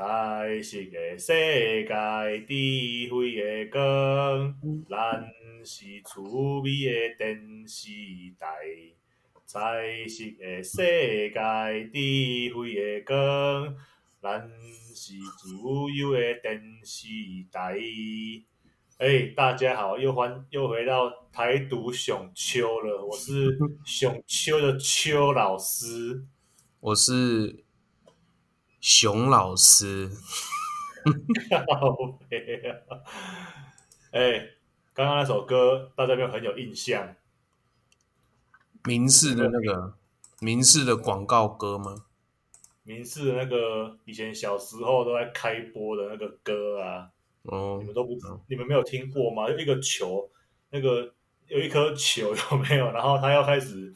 彩色的世界，智慧的光，咱是趣味的电视台。彩色的世界，智慧的光，咱是自由的电视台。哎、欸，大家好，又欢又回到台独熊秋了，我是熊秋的秋老师，我是。熊老师，好悲啊！哎，刚刚那首歌大家有没有很有印象？明视的那个明视的广告歌吗？明视的那个以前小时候都在开播的那个歌啊，哦，你们都不你们没有听过吗？有一个球，那个有一颗球有没有？然后他要开始，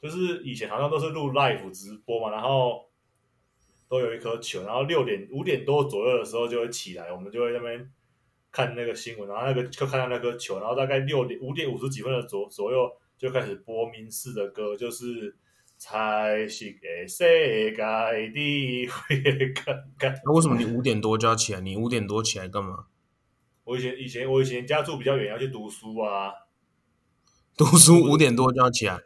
就是以前好像都是录 live 直播嘛，然后。都有一颗球，然后六点五点多左右的时候就会起来，我们就会在那边看那个新闻，然后那个就看到那颗球，然后大概六点五点五十几分的左左右就开始播民视的歌，就是彩色的世界的。那为什么你五点多就要起来？你五点多起来干嘛？我以前以前我以前家住比较远，要去读书啊。读书五点多就要起来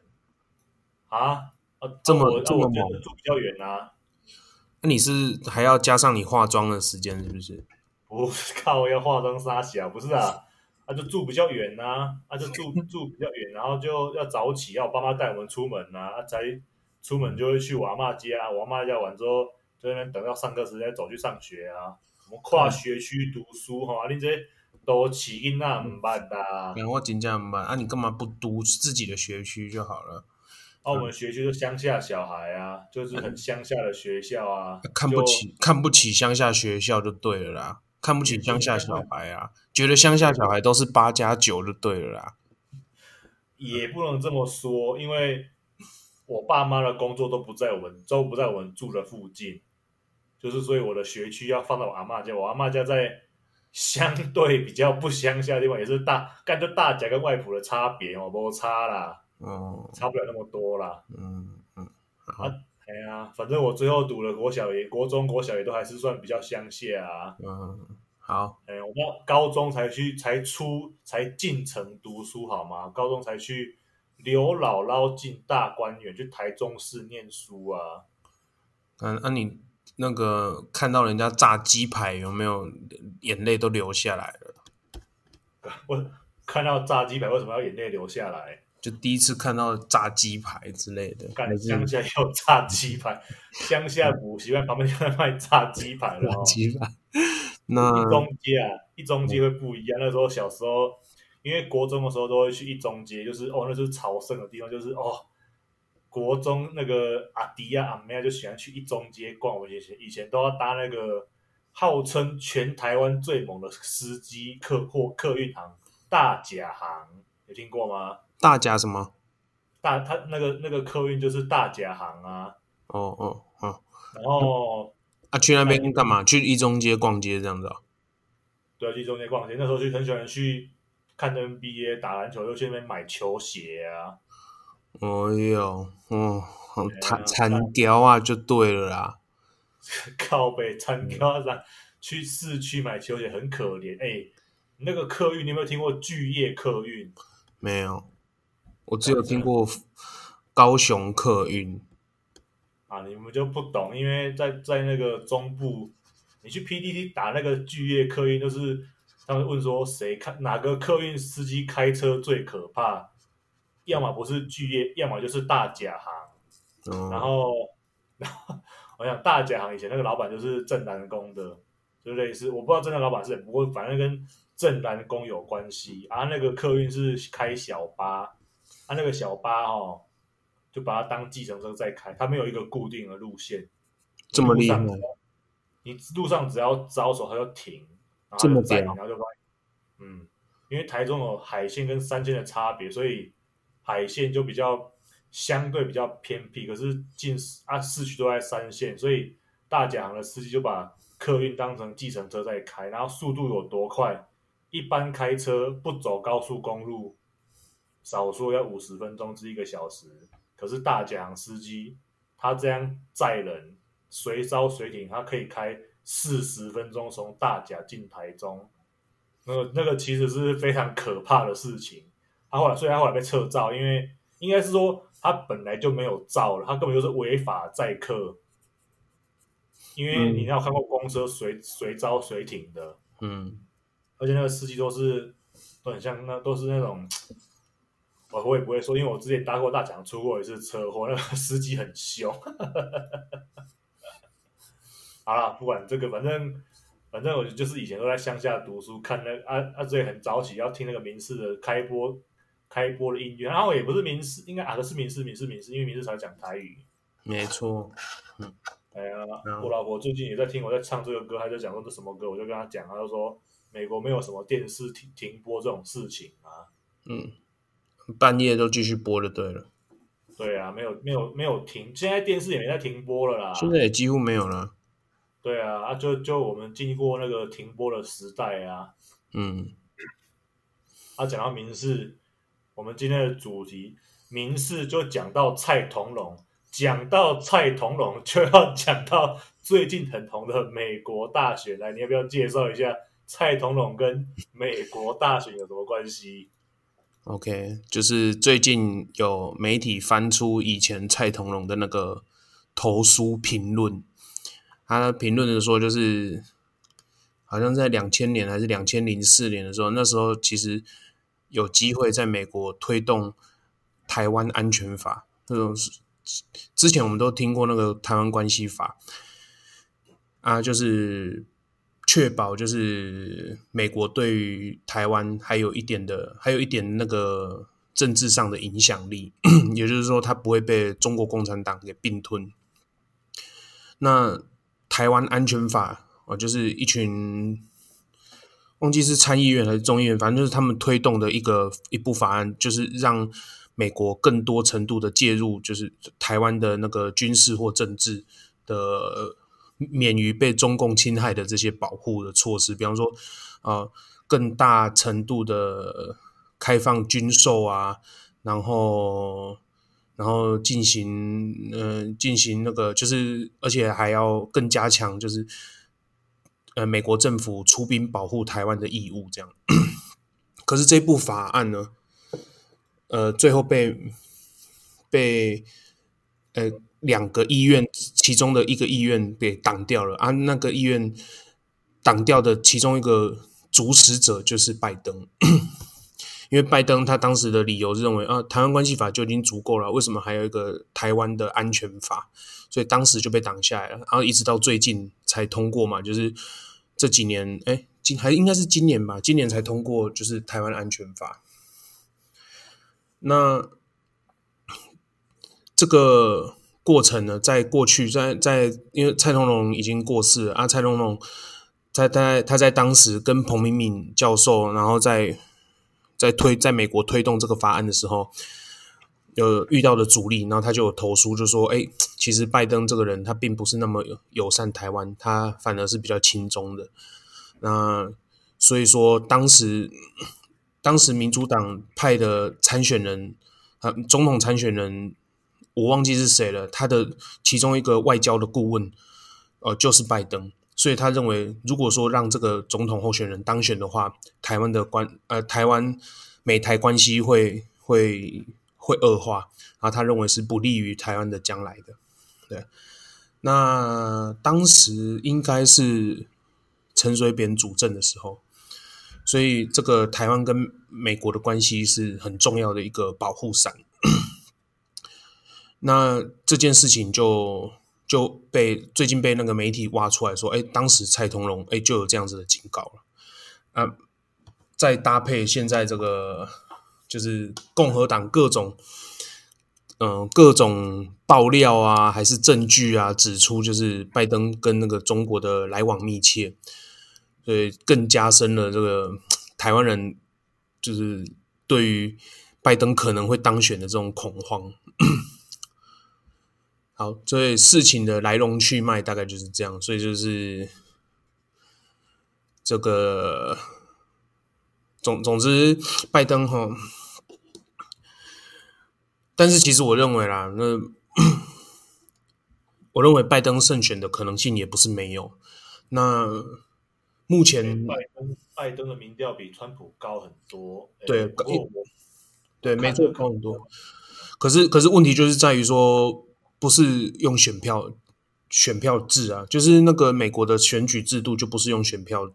啊？啊，这么、啊、这么猛？住比较远啊。那你是还要加上你化妆的时间，是不是？不是靠，要化妆杀小，不是啊，他、啊、就住比较远呐、啊，他、啊、就住住比较远，然后就要早起，要我爸妈带我们出门呐、啊，啊，才出门就会去我阿嬷家，我阿嬷家完之后，在那边等到上课时间走去上学啊。我们跨学区读书哈，你这都起因那么办的。我真正唔办啊，你干嘛不读自己的学区就好了？澳门学区是乡下小孩啊，就是很乡下的学校啊，看不起看不起乡下学校就对了啦，看不起乡下小孩啊，觉得乡下小孩都是八加九就对了啦。也不能这么说，因为我爸妈的工作都不在我们都不在我们住的附近，就是所以我的学区要放到我阿妈家，我阿妈家在相 对比较不乡下的地方，也是大，干就大甲跟外埔的差别哦，不差啦。哦，差不了那么多啦。嗯嗯，啊，哎呀，反正我最后读了国小也、国中、国小也都还是算比较乡下啊。嗯，好。哎，我到高中才去，才出，才进城读书，好吗？高中才去刘姥姥进大观园，去台中市念书啊。嗯，那、啊、你那个看到人家炸鸡排，有没有眼泪都流下来了？我看到炸鸡排，为什么要眼泪流下来？就第一次看到炸鸡排之类的，乡下有炸鸡排，乡下补习班旁边就在卖炸鸡排了。炸鸡排，那一中街啊，一中街会不一样。那时候小时候，因为国中的时候都会去一中街，就是哦，那是朝圣的地方，就是哦，国中那个阿迪啊阿妹啊就喜欢去一中街逛。我以前以前都要搭那个号称全台湾最猛的司机客货客运行大甲行，有听过吗？大甲什么？大他那个那个客运就是大甲行啊。哦哦哦。然后啊，去那边干嘛？去一中街逛街这样子啊？对，去一中街逛街。那时候就很喜欢去看 NBA 打篮球，又去那边买球鞋啊。哦呦，哦，残残雕啊，就对了啦。靠北残雕啊，去市区买球鞋很可怜。哎、欸，那个客运你有没有听过巨业客运？没有。我只有听过高雄客运啊，你们就不懂，因为在在那个中部，你去 PDT 打那个巨业客运，就是他们问说谁开哪个客运司机开车最可怕，要么不是巨业，要么就是大甲行。嗯、然后，然后我想大甲行以前那个老板就是正南宫的，就类似我不知道正南老板是谁，不过反正跟正南宫有关系。啊，那个客运是开小巴。他、啊、那个小巴哦，就把它当计程车在开，它没有一个固定的路线，这么厉害。你路上只要招手，它就停，然后就在，然后就发。嗯，因为台中有海线跟山线的差别，所以海线就比较相对比较偏僻，可是近啊市区都在山线，所以大甲行的司机就把客运当成计程车在开，然后速度有多快？一般开车不走高速公路。少说要五十分钟至一个小时，可是大甲司机他这样载人随招随停，他可以开四十分钟从大甲进台中，那个那个其实是非常可怕的事情。他后来，所以他后来被撤照，因为应该是说他本来就没有照了，他根本就是违法载客。因为你要看过公车随随招随停的，嗯，而且那个司机都是都很像那都是那种，我我也不会说，因为我之前搭过大奖，出过一次车祸，那个司机很凶。好了，不管这个，反正反正我就是以前都在乡下读书，看那啊啊，所以很早起要听那个民视的开播。开播的音乐，然后也不是民视，应该啊，是民视，民视，民视，因为民视才讲台语。没错，嗯，哎呀，我老婆最近也在听我在唱这个歌，她在讲说这什么歌，我就跟她讲，她就说美国没有什么电视停停播这种事情啊。嗯，半夜都继续播就对了。对啊，没有没有没有停，现在电视也没在停播了啦。现在也几乎没有了。对啊，啊就就我们经过那个停播的时代啊。嗯。啊，讲到民事。我们今天的主题，民事就讲到蔡同龙，讲到蔡同龙就要讲到最近很红的美国大选。来，你要不要介绍一下蔡同龙跟美国大选有什么关系？OK，就是最近有媒体翻出以前蔡同荣的那个投书评论，他评论的说，就是好像在两千年还是两千零四年的时候，那时候其实。有机会在美国推动台湾安全法，这种之前我们都听过那个台湾关系法啊，就是确保就是美国对于台湾还有一点的，还有一点那个政治上的影响力，也就是说，它不会被中国共产党给并吞。那台湾安全法啊，就是一群。忘记是参议院还是众议院，反正就是他们推动的一个一部法案，就是让美国更多程度的介入，就是台湾的那个军事或政治的免于被中共侵害的这些保护的措施，比方说，呃，更大程度的开放军售啊，然后然后进行嗯、呃、进行那个就是，而且还要更加强就是。呃，美国政府出兵保护台湾的义务，这样。可是这部法案呢，呃，最后被被呃两个医院其中的一个医院给挡掉了啊。那个医院挡掉的其中一个主使者就是拜登，因为拜登他当时的理由是认为啊，台湾关系法就已经足够了，为什么还有一个台湾的安全法？所以当时就被挡下来了，然后一直到最近才通过嘛，就是这几年，哎，今还应该是今年吧，今年才通过，就是台湾安全法。那这个过程呢，在过去，在在因为蔡同龙已经过世了啊，蔡同龙在在他在当时跟彭明敏教授，然后在在推在美国推动这个法案的时候。有遇到的阻力，然后他就有投书，就说：“哎，其实拜登这个人他并不是那么友善台湾，他反而是比较亲中的。那所以说，当时当时民主党派的参选人啊，总统参选人，我忘记是谁了。他的其中一个外交的顾问，呃，就是拜登。所以他认为，如果说让这个总统候选人当选的话，台湾的关呃，台湾美台关系会会。”会恶化，然后他认为是不利于台湾的将来的。对，那当时应该是陈水扁主政的时候，所以这个台湾跟美国的关系是很重要的一个保护伞。那这件事情就就被最近被那个媒体挖出来说，哎，当时蔡同荣哎就有这样子的警告了。啊，再搭配现在这个。就是共和党各种，嗯、各种爆料啊，还是证据啊，指出就是拜登跟那个中国的来往密切，所以更加深了这个台湾人就是对于拜登可能会当选的这种恐慌。好，所以事情的来龙去脉大概就是这样，所以就是这个总总之，拜登哈。但是其实我认为啦，那我认为拜登胜选的可能性也不是没有。那目前拜登拜登的民调比川普高很多，对，高对，没错，高很多。可是，可是问题就是在于说，不是用选票选票制啊，就是那个美国的选举制度就不是用选票。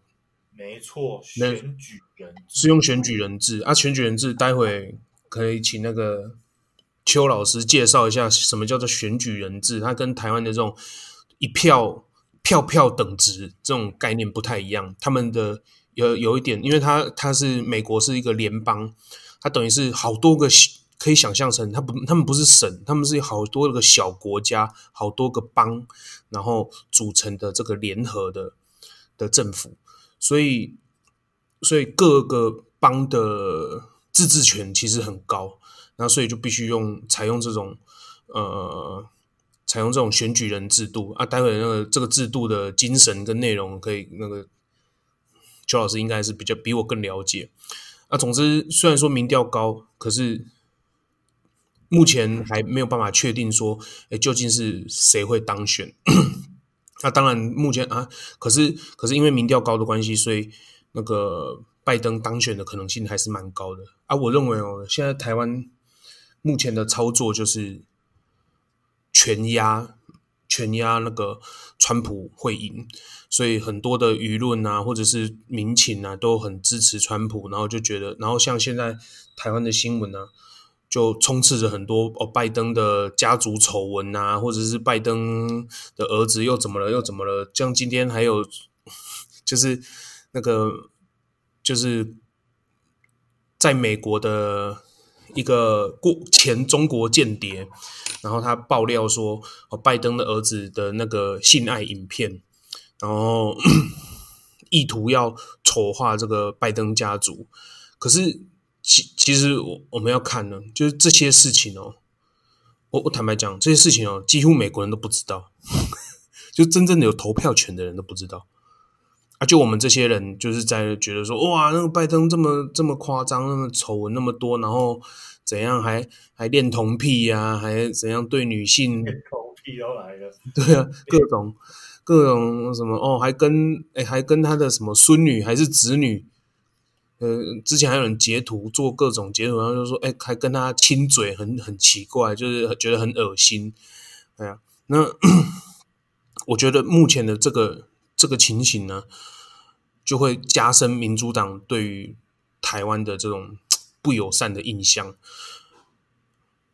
没错，选举人是用选举人制啊，选举人制，待会可以请那个邱老师介绍一下什么叫做选举人制，它跟台湾的这种一票票票等值这种概念不太一样。他们的有有一点，因为它它是美国是一个联邦，它等于是好多个可以想象成，他不，他们不是省，他们是好多个小国家，好多个邦，然后组成的这个联合的的政府。所以，所以各个邦的自治权其实很高，那所以就必须用采用这种呃，采用这种选举人制度啊。待会那个这个制度的精神跟内容，可以那个邱老师应该是比较比我更了解。啊，总之虽然说民调高，可是目前还没有办法确定说，哎，究竟是谁会当选。那、当然，目前啊，可是可是因为民调高的关系，所以那个拜登当选的可能性还是蛮高的啊。我认为哦，现在台湾目前的操作就是全压全压那个川普会赢，所以很多的舆论啊，或者是民情啊，都很支持川普，然后就觉得，然后像现在台湾的新闻呢、啊。就充斥着很多哦，拜登的家族丑闻啊，或者是拜登的儿子又怎么了，又怎么了？像今天还有，就是那个，就是在美国的一个过前中国间谍，然后他爆料说，哦，拜登的儿子的那个性爱影片，然后 意图要丑化这个拜登家族，可是。其其实我我们要看呢，就是这些事情哦，我我坦白讲，这些事情哦，几乎美国人都不知道，就真正的有投票权的人都不知道啊。就我们这些人，就是在觉得说，哇，那个拜登这么这么夸张，那么丑闻那么多，然后怎样还还恋童癖呀、啊，还怎样对女性恋童癖都来了，对啊，各种各种什么哦，还跟哎还跟他的什么孙女还是侄女。呃，之前还有人截图做各种截图，然后就说，哎，还跟他亲嘴很，很奇怪，就是觉得很恶心。哎呀，那 我觉得目前的这个这个情形呢，就会加深民主党对于台湾的这种 不友善的印象。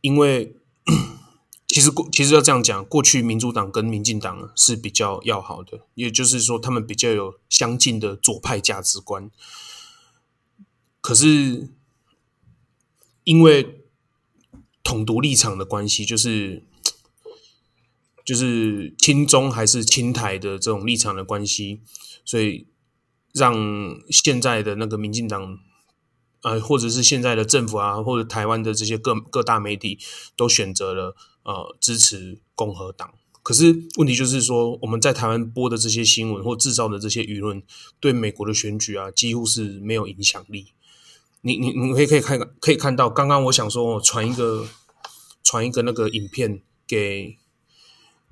因为 其实过其实要这样讲，过去民主党跟民进党是比较要好的，也就是说，他们比较有相近的左派价值观。可是，因为统独立场的关系，就是就是亲中还是亲台的这种立场的关系，所以让现在的那个民进党，呃，或者是现在的政府啊，或者台湾的这些各各大媒体，都选择了呃支持共和党。可是问题就是说，我们在台湾播的这些新闻或制造的这些舆论，对美国的选举啊，几乎是没有影响力。你你你可以可以看可以看到，刚刚我想说，传一个传一个那个影片给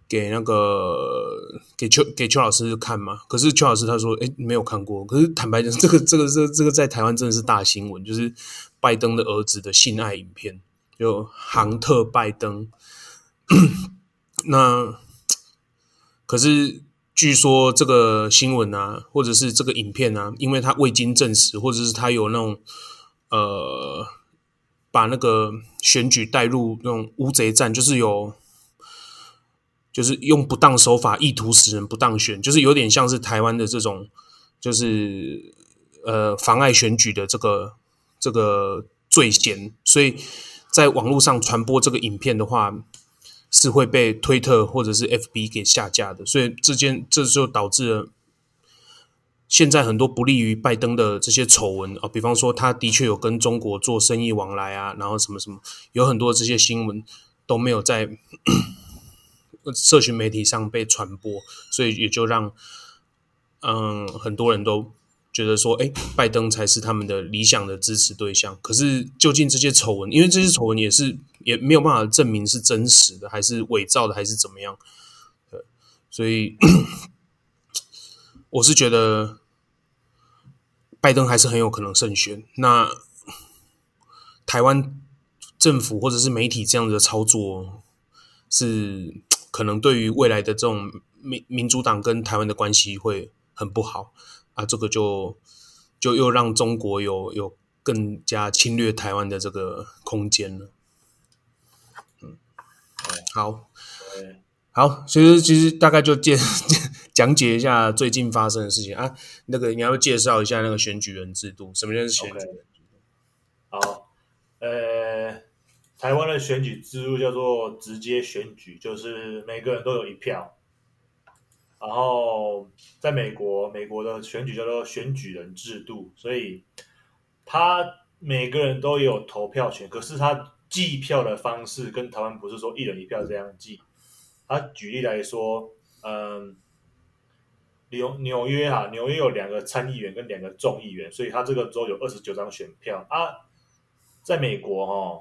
给那个给邱给邱老师看嘛。可是邱老师他说，哎，没有看过。可是坦白讲，这个这个这个、这个在台湾真的是大新闻，就是拜登的儿子的性爱影片，就杭特拜登。那可是。据说这个新闻啊，或者是这个影片啊，因为它未经证实，或者是它有那种呃，把那个选举带入那种乌贼战，就是有，就是用不当手法意图使人不当选，就是有点像是台湾的这种，就是呃妨碍选举的这个这个罪嫌，所以在网络上传播这个影片的话。是会被推特或者是 FB 给下架的，所以这件这就导致了现在很多不利于拜登的这些丑闻啊，比方说他的确有跟中国做生意往来啊，然后什么什么，有很多这些新闻都没有在 社群媒体上被传播，所以也就让嗯很多人都。觉得说，哎，拜登才是他们的理想的支持对象。可是，究竟这些丑闻，因为这些丑闻也是也没有办法证明是真实的，还是伪造的，还是怎么样？对，所以 我是觉得拜登还是很有可能胜选。那台湾政府或者是媒体这样的操作，是可能对于未来的这种民民主党跟台湾的关系会很不好啊。这个就就又让中国有有更加侵略台湾的这个空间了。嗯，好。好，其实其实大概就介讲解一下最近发生的事情啊。那个你要介绍一下那个选举人制度，什么叫选举人制度好，呃，台湾的选举制度叫做直接选举，就是每个人都有一票。然后在美国，美国的选举叫做选举人制度，所以他每个人都有投票权，可是他计票的方式跟台湾不是说一人一票这样计。他举例来说，嗯，纽纽约啊，纽约有两个参议员跟两个众议员，所以他这个州有二十九张选票啊。在美国哈，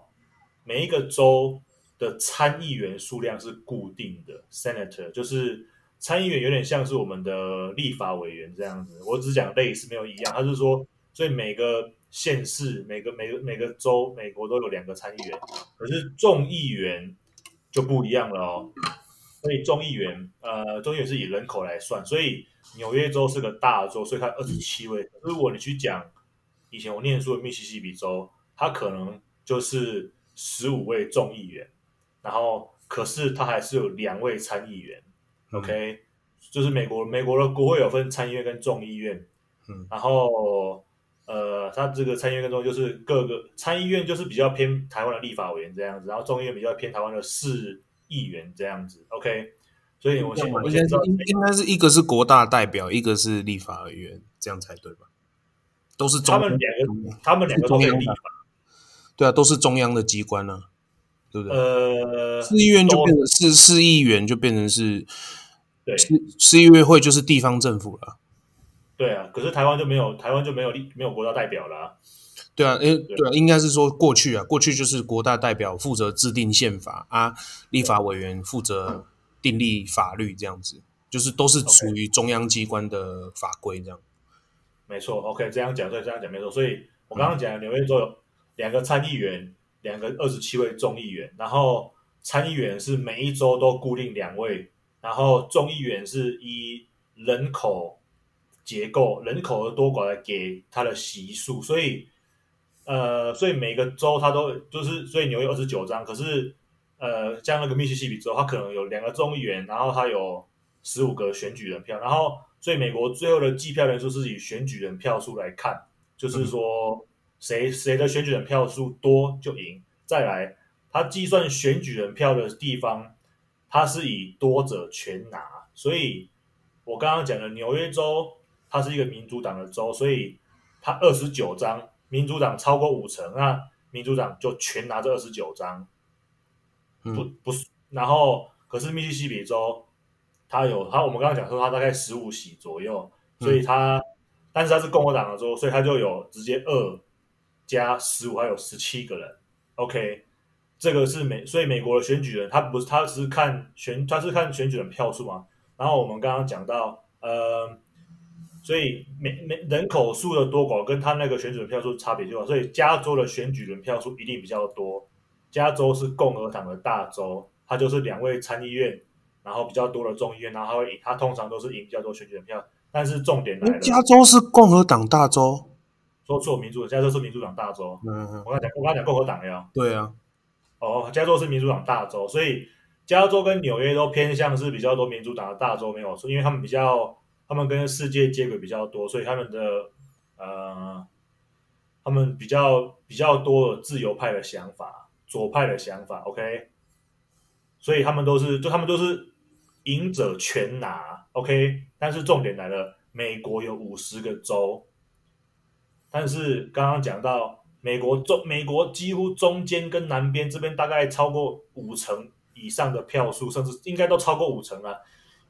每一个州的参议员数量是固定的，senator 就是参议员有点像是我们的立法委员这样子。我只讲类似没有一样，他是说，所以每个县市、每个每个每个州，美国都有两个参议员，可是众议员就不一样了哦。所以众议员，呃，众议员是以人口来算，所以纽约州是个大州，所以它二十七位。如果你去讲以前我念书的密西西比州，它可能就是十五位众议员，然后可是它还是有两位参议员。嗯、OK，就是美国美国的国会有分参议院跟众议院，嗯，然后呃，它这个参议院跟众就是各个参议院就是比较偏台湾的立法委员这样子，然后众议院比较偏台湾的市。议员这样子，OK，所以我先我先说，应该是一个是国大代表，一个是立法委员，这样才对吧？都是中他们两个，他们两个都是立法，对啊，都是中央的机关呢、啊，对不对？呃，市议员就变成是市议员，就变成是对市市议会就是地方政府了。对啊，可是台湾就没有，台湾就没有立没有国大代表了、啊。对啊，因对啊，应该是说过去啊，过去就是国大代表负责制定宪法啊，立法委员负责订立法律，这样子，就是都是属于中央机关的法规这样。没错，OK，这样讲对，这样讲没错。所以我刚刚讲纽约州有两个参议员，两个二十七位众议员，然后参议员是每一州都固定两位，然后众议员是以人口结构、人口的多寡来给他的席数，所以。呃，所以每个州它都就是，所以纽约二十九张，可是呃，像那个密西西比州，它可能有两个众议员，然后它有十五个选举人票，然后所以美国最后的计票人数是以选举人票数来看，就是说谁谁的选举人票数多就赢。再来，它计算选举人票的地方，它是以多者全拿，所以我刚刚讲的纽约州，它是一个民主党的州，所以它二十九张。民主党超过五成，那民主党就全拿这二十九张，不不是，然后可是密西西比州，他有他，我们刚刚讲说他大概十五席左右，所以他，嗯、但是他是共和党的州，所以他就有直接二加十五，还有十七个人。OK，这个是美，所以美国的选举人他不是，他只是看选，他是看选举人票数嘛。然后我们刚刚讲到，呃。所以每每人口数的多寡跟他那个选举人票数差别就大，所以加州的选举人票数一定比较多。加州是共和党的大州，它就是两位参议院，然后比较多的众议院，然后他会赢，他通常都是赢比较多选举人票。但是重点来了，加州是共和党大州，说错，民主，加州是民主党大州。嗯嗯，我刚讲，我刚讲共和党呀。对啊，哦，加州是民主党大州，所以加州跟纽约都偏向是比较多民主党的大州，没有错，因为他们比较。他们跟世界接轨比较多，所以他们的呃，他们比较比较多的自由派的想法，左派的想法，OK，所以他们都是，就他们都是赢者全拿，OK。但是重点来了，美国有五十个州，但是刚刚讲到美国中，美国几乎中间跟南边这边大概超过五成以上的票数，甚至应该都超过五成了。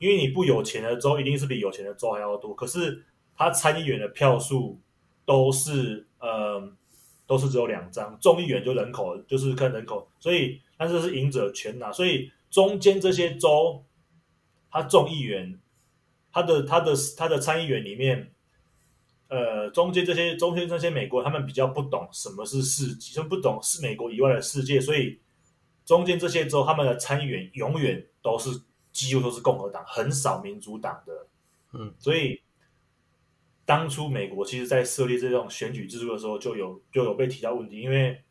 因为你不有钱的州一定是比有钱的州还要多，可是他参议员的票数都是呃都是只有两张，众议员就人口就是看人口，所以但是是赢者全拿，所以中间这些州他众议员他的他的他的参议员里面，呃，中间这些中间这些美国他们比较不懂什么是世界，就不懂是美国以外的世界，所以中间这些州他们的参议员永远都是几乎都是共和党，很少民主党的。嗯，所以当初美国其实在设立这种选举制度的时候，就有就有被提到问题，因为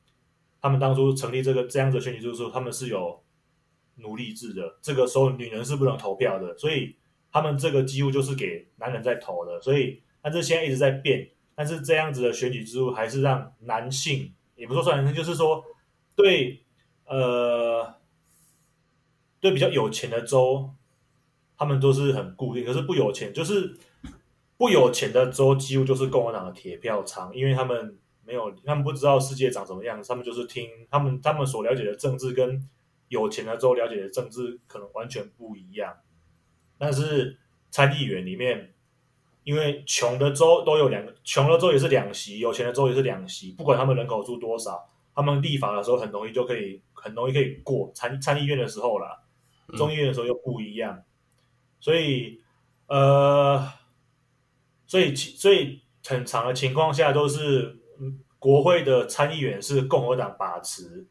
他们当初成立这个这样的选举制度的时候，他们是有奴隶制的，这个时候女人是不能投票的，所以。他们这个几乎就是给男人在投的，所以但是现在一直在变，但是这样子的选举制度还是让男性，也不说算男性，就是说对呃对比较有钱的州，他们都是很固定，可是不有钱就是不有钱的州几乎就是共和党的铁票仓，因为他们没有，他们不知道世界长什么样，他们就是听他们他们所了解的政治跟有钱的州了解的政治可能完全不一样。但是参议员里面，因为穷的州都有两个，穷的州也是两席，有钱的州也是两席。不管他们人口数多少，他们立法的时候很容易就可以，很容易可以过参参议院的时候啦，众议院的时候又不一样。所以，呃，所以所以很长的情况下都是，国会的参议员是共和党把持，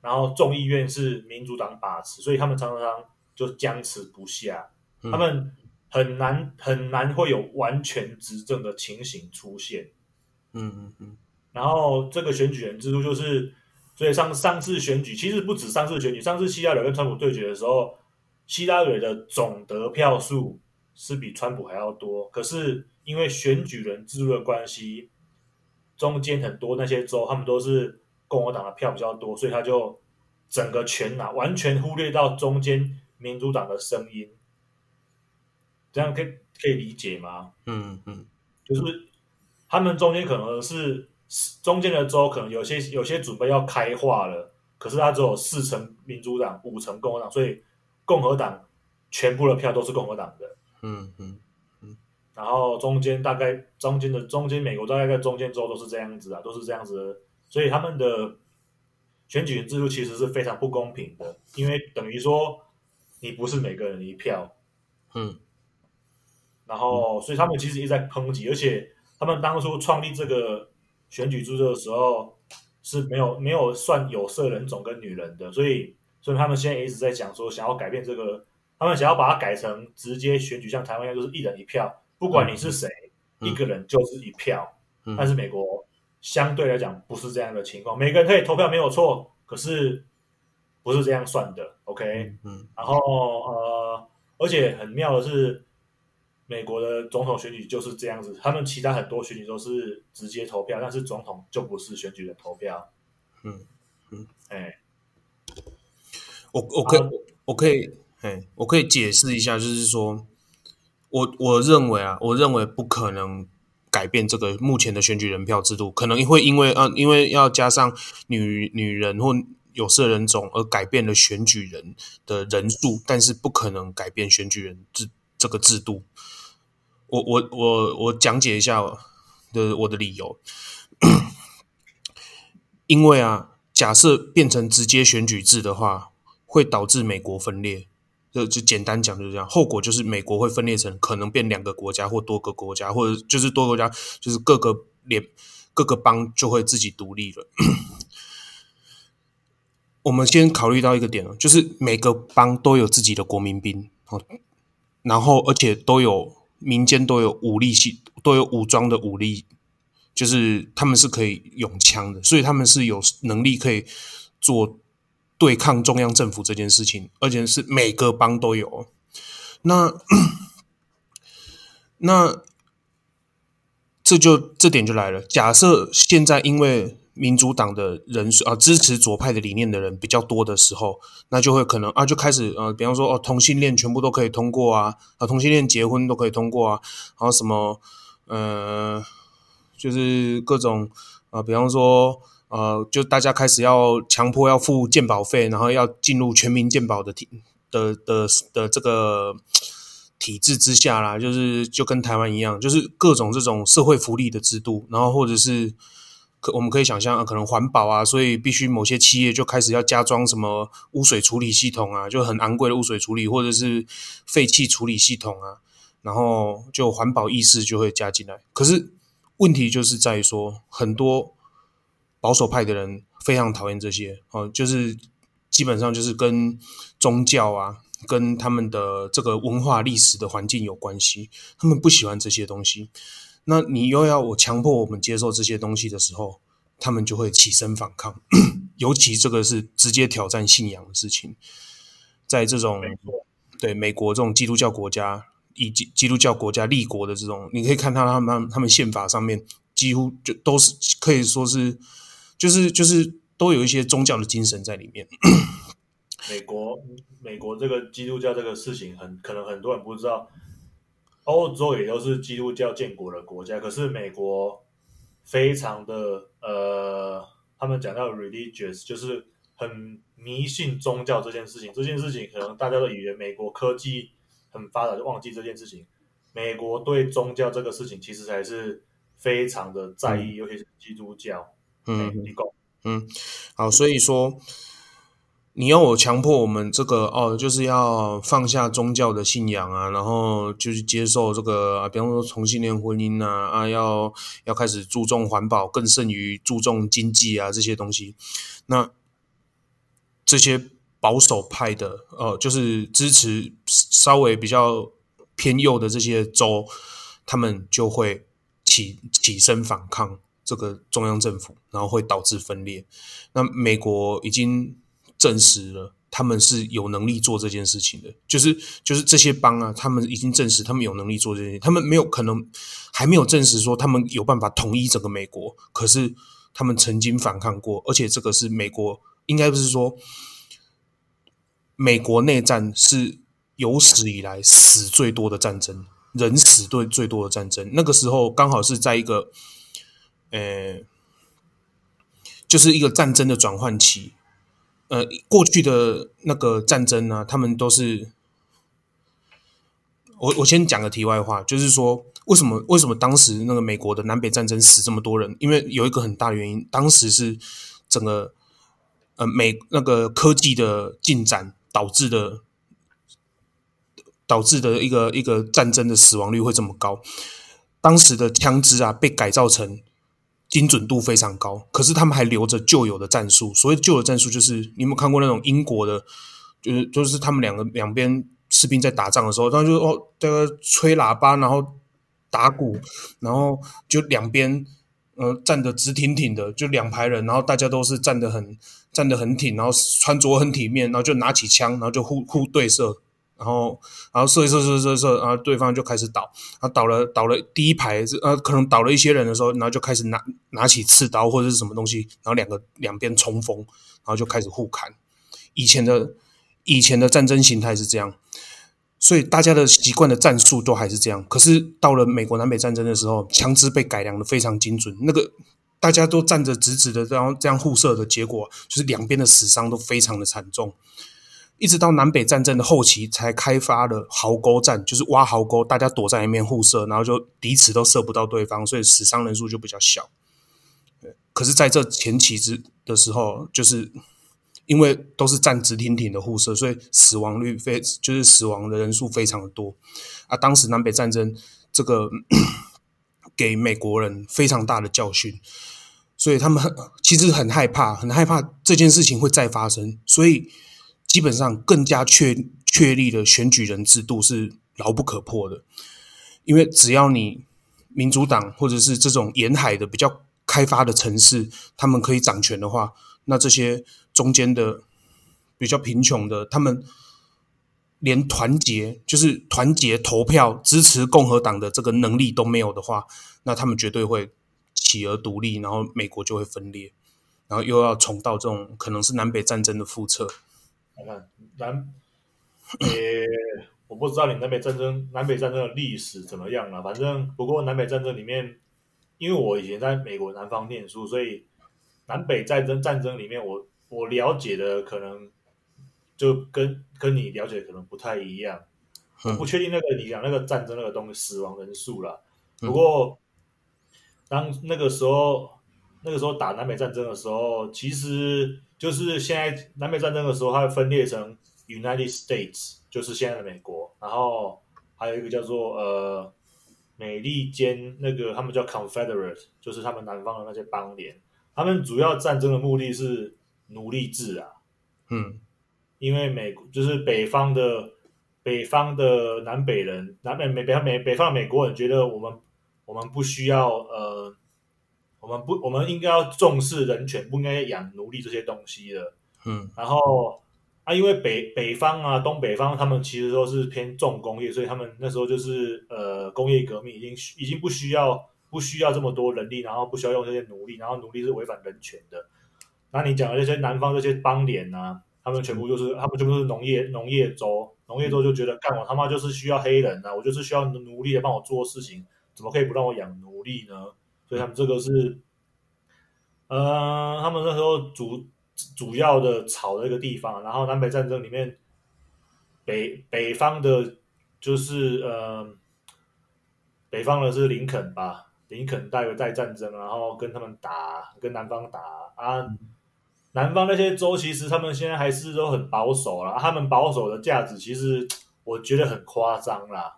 然后众议院是民主党把持，所以他们常常就僵持不下。他们很难很难会有完全执政的情形出现，嗯嗯嗯。然后这个选举人制度就是，所以上上次选举其实不止上次选举，上次希拉蕊跟川普对决的时候，希拉蕊的总得票数是比川普还要多，可是因为选举人制度的关系，中间很多那些州他们都是共和党的票比较多，所以他就整个全拿，完全忽略到中间民主党的声音。这样可以可以理解吗？嗯嗯，就是他们中间可能是中间的州，可能有些有些准备要开化了，可是他只有四成民主党，五成共和党，所以共和党全部的票都是共和党的。嗯嗯嗯，然后中间大概中间的中间美国大概在中间州都是这样子啊，都是这样子的，所以他们的选举制度其实是非常不公平的，因为等于说你不是每个人一票。嗯。然后，所以他们其实一直在抨击，而且他们当初创立这个选举制度的时候是没有没有算有色人种跟女人的，所以，所以他们现在也一直在讲说想要改变这个，他们想要把它改成直接选举，像台湾一样，就是一人一票，不管你是谁，嗯、一个人就是一票。嗯、但是美国相对来讲不是这样的情况，每个人可以投票没有错，可是不是这样算的。OK，嗯，嗯然后呃，而且很妙的是。美国的总统选举就是这样子，他们其他很多选举都是直接投票，但是总统就不是选举的投票。嗯嗯，哎、欸，我我可以、啊、我可以哎，我可以解释一下，就是说，我我认为啊，我认为不可能改变这个目前的选举人票制度，可能会因为啊，因为要加上女女人或有色人种而改变了选举人的人数，但是不可能改变选举人制这个制度。我我我我讲解一下的我的理由，因为啊，假设变成直接选举制的话，会导致美国分裂。就就简单讲就是这样，后果就是美国会分裂成可能变两个国家或多个国家，或者就是多国家，就是各个联各个邦就会自己独立了。我们先考虑到一个点，就是每个邦都有自己的国民兵，然后而且都有。民间都有武力系，都有武装的武力，就是他们是可以用枪的，所以他们是有能力可以做对抗中央政府这件事情，而且是每个邦都有。那 那这就这点就来了，假设现在因为。民主党的人数啊，支持左派的理念的人比较多的时候，那就会可能啊，就开始呃，比方说哦，同性恋全部都可以通过啊，啊，同性恋结婚都可以通过啊，然后什么呃，就是各种啊，比方说呃，就大家开始要强迫要付健保费，然后要进入全民健保的体的的，的这个体制之下啦，就是就跟台湾一样，就是各种这种社会福利的制度，然后或者是。可我们可以想象，可能环保啊，所以必须某些企业就开始要加装什么污水处理系统啊，就很昂贵的污水处理或者是废气处理系统啊，然后就环保意识就会加进来。可是问题就是在于说，很多保守派的人非常讨厌这些哦，就是基本上就是跟宗教啊。跟他们的这个文化历史的环境有关系，他们不喜欢这些东西。那你又要我强迫我们接受这些东西的时候，他们就会起身反抗。尤其这个是直接挑战信仰的事情，在这种对美国这种基督教国家以及基督教国家立国的这种，你可以看到他们他们宪法上面几乎就都是可以说是，就是就是都有一些宗教的精神在里面。美国，美国这个基督教这个事情很可能很多人不知道，欧洲也都是基督教建国的国家，可是美国非常的呃，他们讲到 religious 就是很迷信宗教这件事情。这件事情可能大家都以为美国科技很发达，就忘记这件事情。美国对宗教这个事情其实还是非常的在意，嗯、尤其是基督教。嗯，嗯，好，所以说。你要我强迫我们这个哦，就是要放下宗教的信仰啊，然后就是接受这个啊，比方说同性恋婚姻啊，啊，要要开始注重环保，更胜于注重经济啊这些东西。那这些保守派的哦，就是支持稍微比较偏右的这些州，他们就会起起身反抗这个中央政府，然后会导致分裂。那美国已经。证实了他们是有能力做这件事情的，就是就是这些帮啊，他们已经证实他们有能力做这件，他们没有可能还没有证实说他们有办法统一整个美国，可是他们曾经反抗过，而且这个是美国应该不是说美国内战是有史以来死最多的战争，人死最最多的战争，那个时候刚好是在一个呃，就是一个战争的转换期。呃，过去的那个战争呢，他们都是我我先讲个题外话，就是说为什么为什么当时那个美国的南北战争死这么多人？因为有一个很大的原因，当时是整个呃美那个科技的进展导致的，导致的一个一个战争的死亡率会这么高。当时的枪支啊被改造成。精准度非常高，可是他们还留着旧有的战术。所谓旧的战术，就是你有没有看过那种英国的，就是就是他们两个两边士兵在打仗的时候，他就哦这个吹喇叭，然后打鼓，然后就两边呃站得直挺挺的，就两排人，然后大家都是站得很站得很挺，然后穿着很体面，然后就拿起枪，然后就互互对射。然后，然后射一射射射射，然后对方就开始倒。然后倒了倒了第一排，呃，可能倒了一些人的时候，然后就开始拿拿起刺刀或者是什么东西，然后两个两边冲锋，然后就开始互砍。以前的以前的战争形态是这样，所以大家的习惯的战术都还是这样。可是到了美国南北战争的时候，枪支被改良的非常精准，那个大家都站着直直的，然后这样互射的结果，就是两边的死伤都非常的惨重。一直到南北战争的后期，才开发了壕沟战，就是挖壕沟，大家躲在里面互射，然后就彼此都射不到对方，所以死伤人数就比较小。可是在这前期之的时候，就是因为都是站直挺挺的互射，所以死亡率非就是死亡的人数非常的多啊。当时南北战争这个给美国人非常大的教训，所以他们其实很害怕，很害怕这件事情会再发生，所以。基本上更加确确立的选举人制度是牢不可破的，因为只要你民主党或者是这种沿海的比较开发的城市，他们可以掌权的话，那这些中间的比较贫穷的，他们连团结就是团结投票支持共和党的这个能力都没有的话，那他们绝对会企鹅独立，然后美国就会分裂，然后又要重蹈这种可能是南北战争的覆辙。看南，呃，我不知道你南北战争、南北战争的历史怎么样了。反正不过南北战争里面，因为我以前在美国南方念书，所以南北战争战争里面我，我我了解的可能就跟跟你了解的可能不太一样。我不确定那个你讲那个战争那个东西死亡人数了。不过当那个时候那个时候打南北战争的时候，其实。就是现在南北战争的时候，它会分裂成 United States，就是现在的美国，然后还有一个叫做呃美利坚那个他们叫 Confederate，就是他们南方的那些邦联，他们主要战争的目的是奴隶制啊，嗯，因为美就是北方的北方的南北人，南北美北方美北方的美国人觉得我们我们不需要呃。我们不，我们应该要重视人权，不应该养奴隶这些东西的。嗯，然后啊，因为北北方啊，东北方他们其实都是偏重工业，所以他们那时候就是呃，工业革命已经已经不需要不需要这么多人力，然后不需要用这些奴隶，然后奴隶是违反人权的。那你讲的这些南方这些邦联啊，他们全部就是他们全部是农业农业州，农业州就觉得干我他妈就是需要黑人啊，我就是需要奴隶来帮我做事情，怎么可以不让我养奴隶呢？所以他们这个是，呃，他们那时候主主要的吵的一个地方，然后南北战争里面，北北方的，就是呃，北方的是林肯吧，林肯带了带战争，然后跟他们打，跟南方打啊，南方那些州其实他们现在还是都很保守啦，他们保守的价值其实我觉得很夸张啦，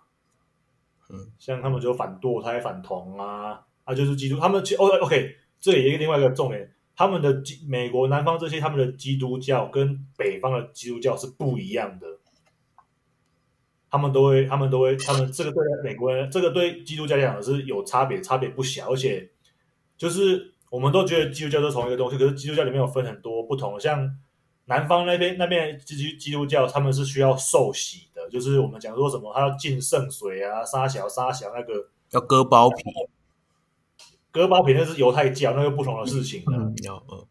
嗯，像他们就反堕胎、反同啊。啊，就是基督，他们其哦，OK，这也一个另外一个重点，他们的基美国南方这些他们的基督教跟北方的基督教是不一样的，他们都会，他们都会，他们这个对美国人，这个对基督教来讲是有差别，差别不小，而且就是我们都觉得基督教是同一个东西，可是基督教里面有分很多不同的，像南方那边那边基督基督教他们是需要受洗的，就是我们讲说什么，他要浸圣水啊，杀小杀小那个要割包皮。割包皮那是犹太教，那个不同的事情了。嗯，要嗯，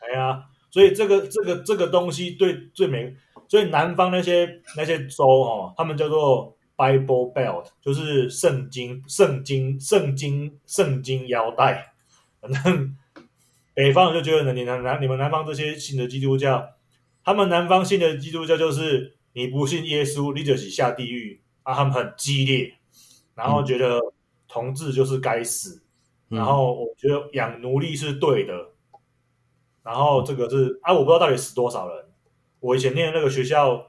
哎呀，所以这个这个这个东西对最美，所以南方那些那些州哦，他们叫做 Bible Belt，就是圣经圣经圣经圣经腰带。反正北方人就觉得你南南你们南方这些信的基督教，他们南方信的基督教就是你不信耶稣，你就是下地狱啊，他们很激烈，然后觉得同志就是该死。然后我觉得养奴隶是对的，然后这个是啊，我不知道到底死多少人。我以前念的那个学校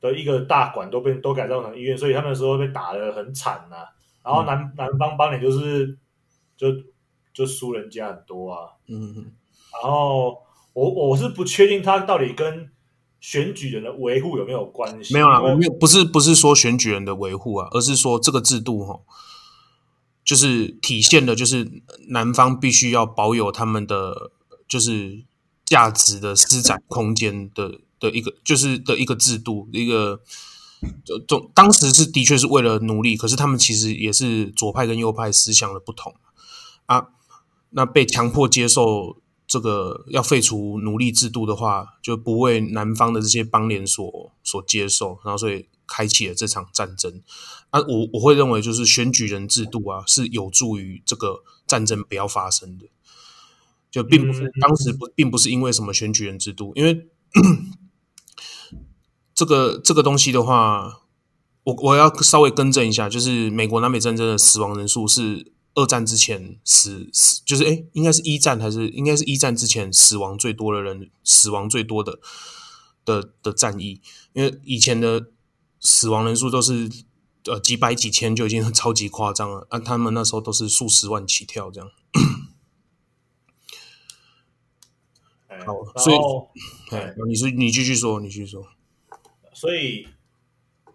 的一个大馆都被都改造成医院，所以他们那时候被打得很惨呐、啊。然后南、嗯、南方邦联就是就就输人家很多啊。嗯嗯。然后我我是不确定他到底跟选举人的维护有没有关系。没有啊，我没有，不是不是说选举人的维护啊，而是说这个制度哈。就是体现的，就是南方必须要保有他们的就是价值的施展空间的的一个，就是的一个制度，一个总当时是的确是为了奴隶，可是他们其实也是左派跟右派思想的不同啊。那被强迫接受这个要废除奴隶制度的话，就不为南方的这些邦联所所接受，然后所以。开启了这场战争啊！我我会认为，就是选举人制度啊，是有助于这个战争不要发生的。就并不是当时不，并不是因为什么选举人制度，因为 这个这个东西的话，我我要稍微更正一下，就是美国南北战争的死亡人数是二战之前死死，就是诶，应该是一战还是应该是一战之前死亡最多的人，死亡最多的的的战役，因为以前的。死亡人数都是呃几百几千就已经 超级夸张了，按、啊、他们那时候都是数十万起跳这样。好，所以，哎，你说你继续说，你继续说。所以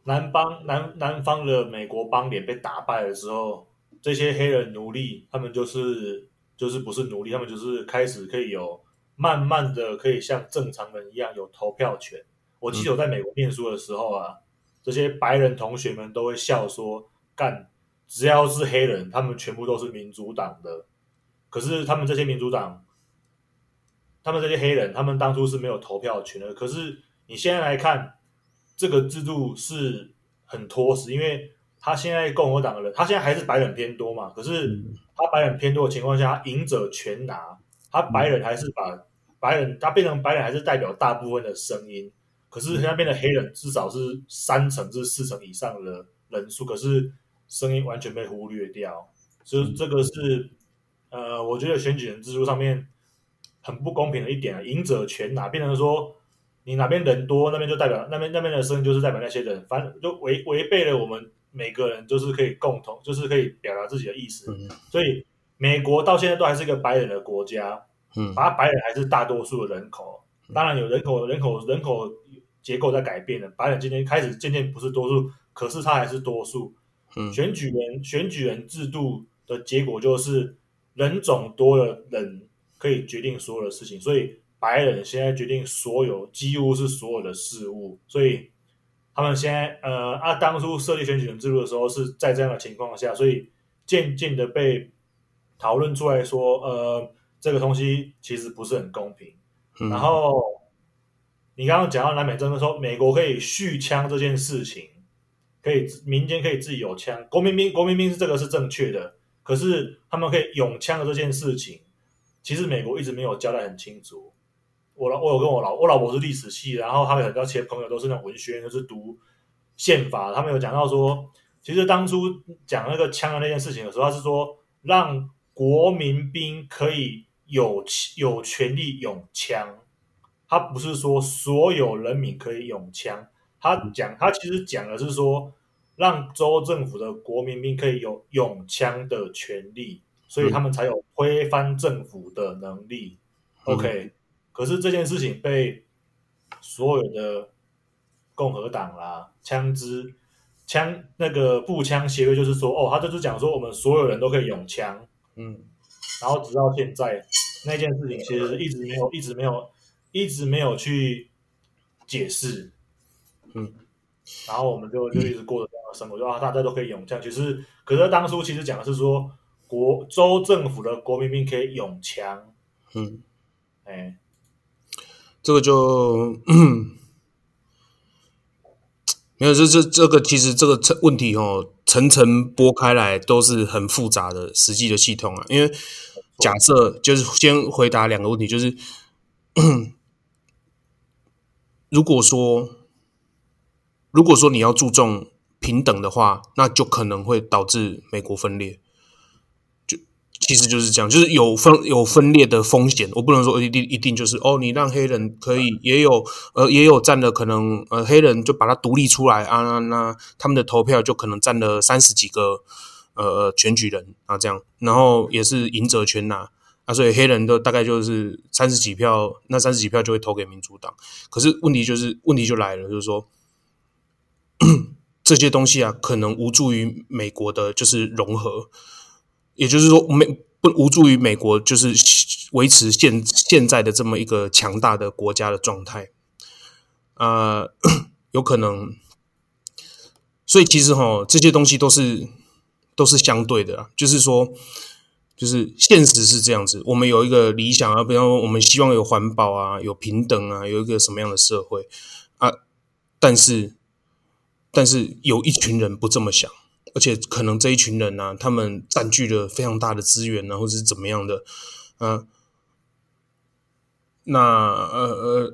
南方南南方的美国邦联被打败的时候，这些黑人奴隶他们就是就是不是奴隶，他们就是开始可以有慢慢的可以像正常人一样有投票权。我记得我在美国念书的时候啊。嗯这些白人同学们都会笑说：“干，只要是黑人，他们全部都是民主党的。可是他们这些民主党，他们这些黑人，他们当初是没有投票权的。可是你现在来看，这个制度是很拖实，因为他现在共和党的人，他现在还是白人偏多嘛。可是他白人偏多的情况下，赢者全拿，他白人还是把白人，他变成白人还是代表大部分的声音。”可是那边的黑人至少是三成至四成以上的人数，可是声音完全被忽略掉，所以这个是呃，我觉得选举人制度上面很不公平的一点啊，赢者全拿，变成说你哪边人多，那边就代表那边那边的声音就是代表那些人，反正就违违背了我们每个人就是可以共同，就是可以表达自己的意思。嗯、所以美国到现在都还是一个白人的国家，嗯，把白人还是大多数的人口。当然有人口人口人口结构在改变了，白人今天开始渐渐不是多数，可是他还是多数。嗯，选举人选举人制度的结果就是人种多了人可以决定所有的事情，所以白人现在决定所有几乎是所有的事物，所以他们现在呃啊当初设立选举人制度的时候是在这样的情况下，所以渐渐的被讨论出来说，呃，这个东西其实不是很公平。嗯、然后你刚刚讲到南美洲的时候，美国可以续枪这件事情，可以民间可以自己有枪，国民兵国民兵是这个是正确的，可是他们可以拥枪的这件事情，其实美国一直没有交代很清楚。我老我有跟我老我老婆是历史系，然后他们很多前朋友都是那种文学，就是读宪法，他们有讲到说，其实当初讲那个枪的那件事情的时候，他是说让国民兵可以。有有权利拥枪，他不是说所有人民可以拥枪，他讲他其实讲的是说，让州政府的国民兵可以有拥枪的权利，所以他们才有推翻政府的能力。嗯、OK，可是这件事情被所有的共和党啦、枪支、枪那个步枪协会就是说，哦，他就是讲说我们所有人都可以拥枪，嗯。然后直到现在，那件事情其实一直没有、一直没有、一直没有去解释，嗯，然后我们就就一直过着这样的生活，就啊，大家都可以拥枪。其实，可是当初其实讲的是说，国州政府的国民兵可以涌枪，嗯，哎，这个就。没有，这这这个其实这个问题哦，层层剥开来都是很复杂的实际的系统啊。因为假设就是先回答两个问题，就是如果说如果说你要注重平等的话，那就可能会导致美国分裂。就其实就是这样，就是有分有分裂的风险。我不能说一定一定就是哦，你让黑人可以也有呃也有占了可能呃黑人就把它独立出来啊，那那他们的投票就可能占了三十几个呃选举人啊这样，然后也是赢者全拿啊，所以黑人都大概就是三十几票，那三十几票就会投给民主党。可是问题就是问题就来了，就是说 这些东西啊，可能无助于美国的就是融合。也就是说，美不无助于美国，就是维持现现在的这么一个强大的国家的状态，呃，有可能。所以其实哈，这些东西都是都是相对的，就是说，就是现实是这样子。我们有一个理想啊，比方说，我们希望有环保啊，有平等啊，有一个什么样的社会啊？但是，但是有一群人不这么想。而且可能这一群人呢、啊，他们占据了非常大的资源呢，或者是怎么样的，嗯、那呃呃，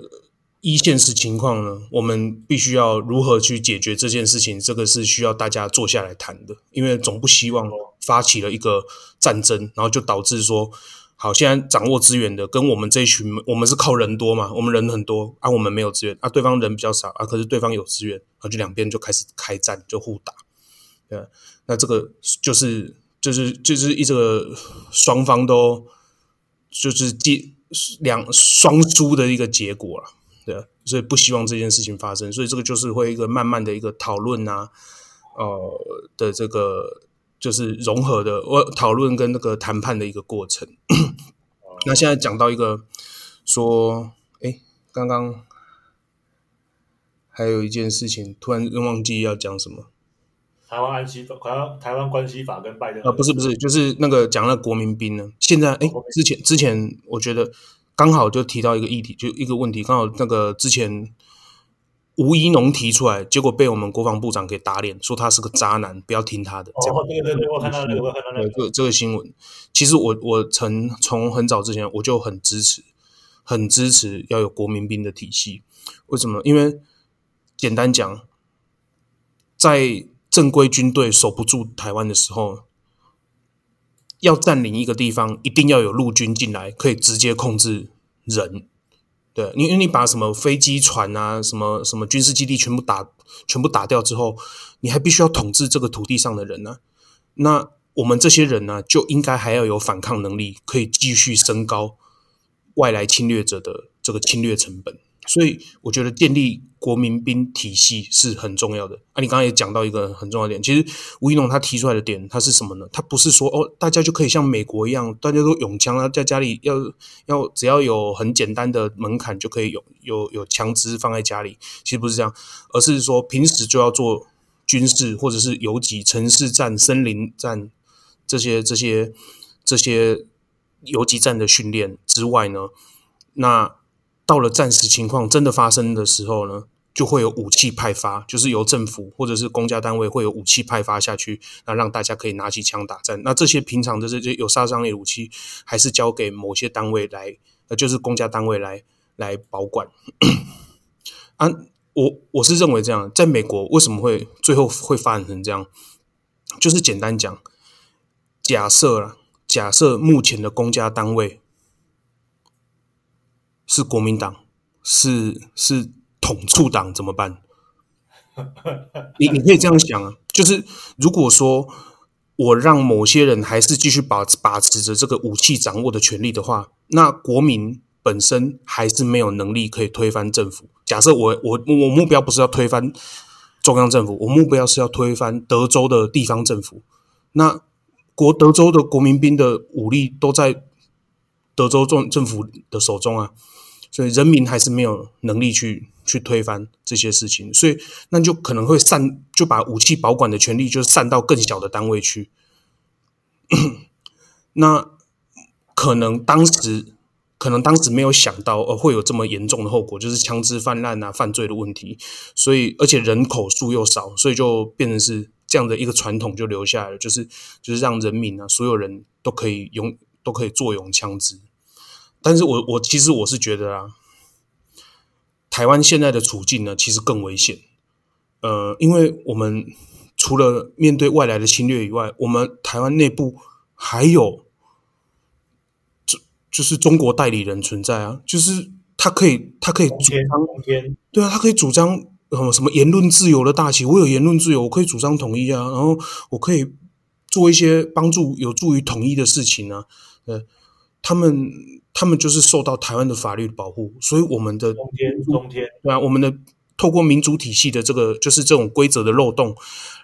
一现实情况呢，我们必须要如何去解决这件事情？这个是需要大家坐下来谈的，因为总不希望发起了一个战争，然后就导致说，好，现在掌握资源的跟我们这一群，我们是靠人多嘛，我们人很多啊，我们没有资源啊，对方人比较少啊，可是对方有资源，然后就两边就开始开战，就互打。对，那这个就是就是就是一这个双方都就是几两双输的一个结果了，对，所以不希望这件事情发生，所以这个就是会一个慢慢的一个讨论啊，呃的这个就是融合的我讨论跟那个谈判的一个过程。那现在讲到一个说，哎，刚刚还有一件事情，突然忘记要讲什么。台湾安息法，台湾台湾关系法跟拜登啊，不是不是，就是那个讲那个国民兵呢。现在哎，之前之前我觉得刚好就提到一个议题，就一个问题，刚好那个之前吴怡农提出来，结果被我们国防部长给打脸，说他是个渣男，不要听他的。这样哦，对对对，我看到那个，我看到那个，这个这个新闻，其实我我曾从很早之前我就很支持，很支持要有国民兵的体系。为什么？因为简单讲，在正规军队守不住台湾的时候，要占领一个地方，一定要有陆军进来，可以直接控制人，对，因为你把什么飞机、船啊，什么什么军事基地全部打全部打掉之后，你还必须要统治这个土地上的人呢、那我们这些人呢、就应该还要有反抗能力，可以继续升高外来侵略者的这个侵略成本。所以，我觉得建立国民兵体系是很重要的。啊，你刚刚也讲到一个很重要的点，其实吴一农他提出来的点，他是什么呢？他不是说哦，大家就可以像美国一样，大家都拥枪啊，在家里要要只要有很简单的门槛就可以有有有枪支放在家里。其实不是这样，而是说平时就要做军事或者是游击、城市战、森林战这些这些这些游击战的训练之外呢，那。到了战时情况真的发生的时候呢，就会有武器派发，就是由政府或者是公家单位会有武器派发下去，那让大家可以拿起枪打战。那这些平常的这些有杀伤力武器，还是交给某些单位来，呃，就是公家单位来来保管。啊，我我是认为这样，在美国为什么会最后会发展成这样？就是简单讲，假设啦，假设目前的公家单位。是国民党，是是统促党怎么办？你你可以这样想啊，就是如果说我让某些人还是继续把把持着这个武器掌握的权利的话，那国民本身还是没有能力可以推翻政府。假设我我我目标不是要推翻中央政府，我目标是要推翻德州的地方政府。那国德州的国民兵的武力都在德州政政府的手中啊。所以人民还是没有能力去去推翻这些事情，所以那就可能会散，就把武器保管的权利就散到更小的单位去。那可能当时可能当时没有想到，呃，会有这么严重的后果，就是枪支泛滥啊、犯罪的问题。所以而且人口数又少，所以就变成是这样的一个传统就留下来了，就是就是让人民啊，所有人都可以用都可以坐拥枪支。但是我我其实我是觉得啊，台湾现在的处境呢，其实更危险。呃，因为我们除了面对外来的侵略以外，我们台湾内部还有，就就是中国代理人存在啊，就是他可以他可以主张，对啊，他可以主张什么什么言论自由的大旗，我有言论自由，我可以主张统一啊，然后我可以做一些帮助有助于统一的事情啊，呃，他们。他们就是受到台湾的法律的保护，所以我们的中天中天对啊，我们的透过民主体系的这个就是这种规则的漏洞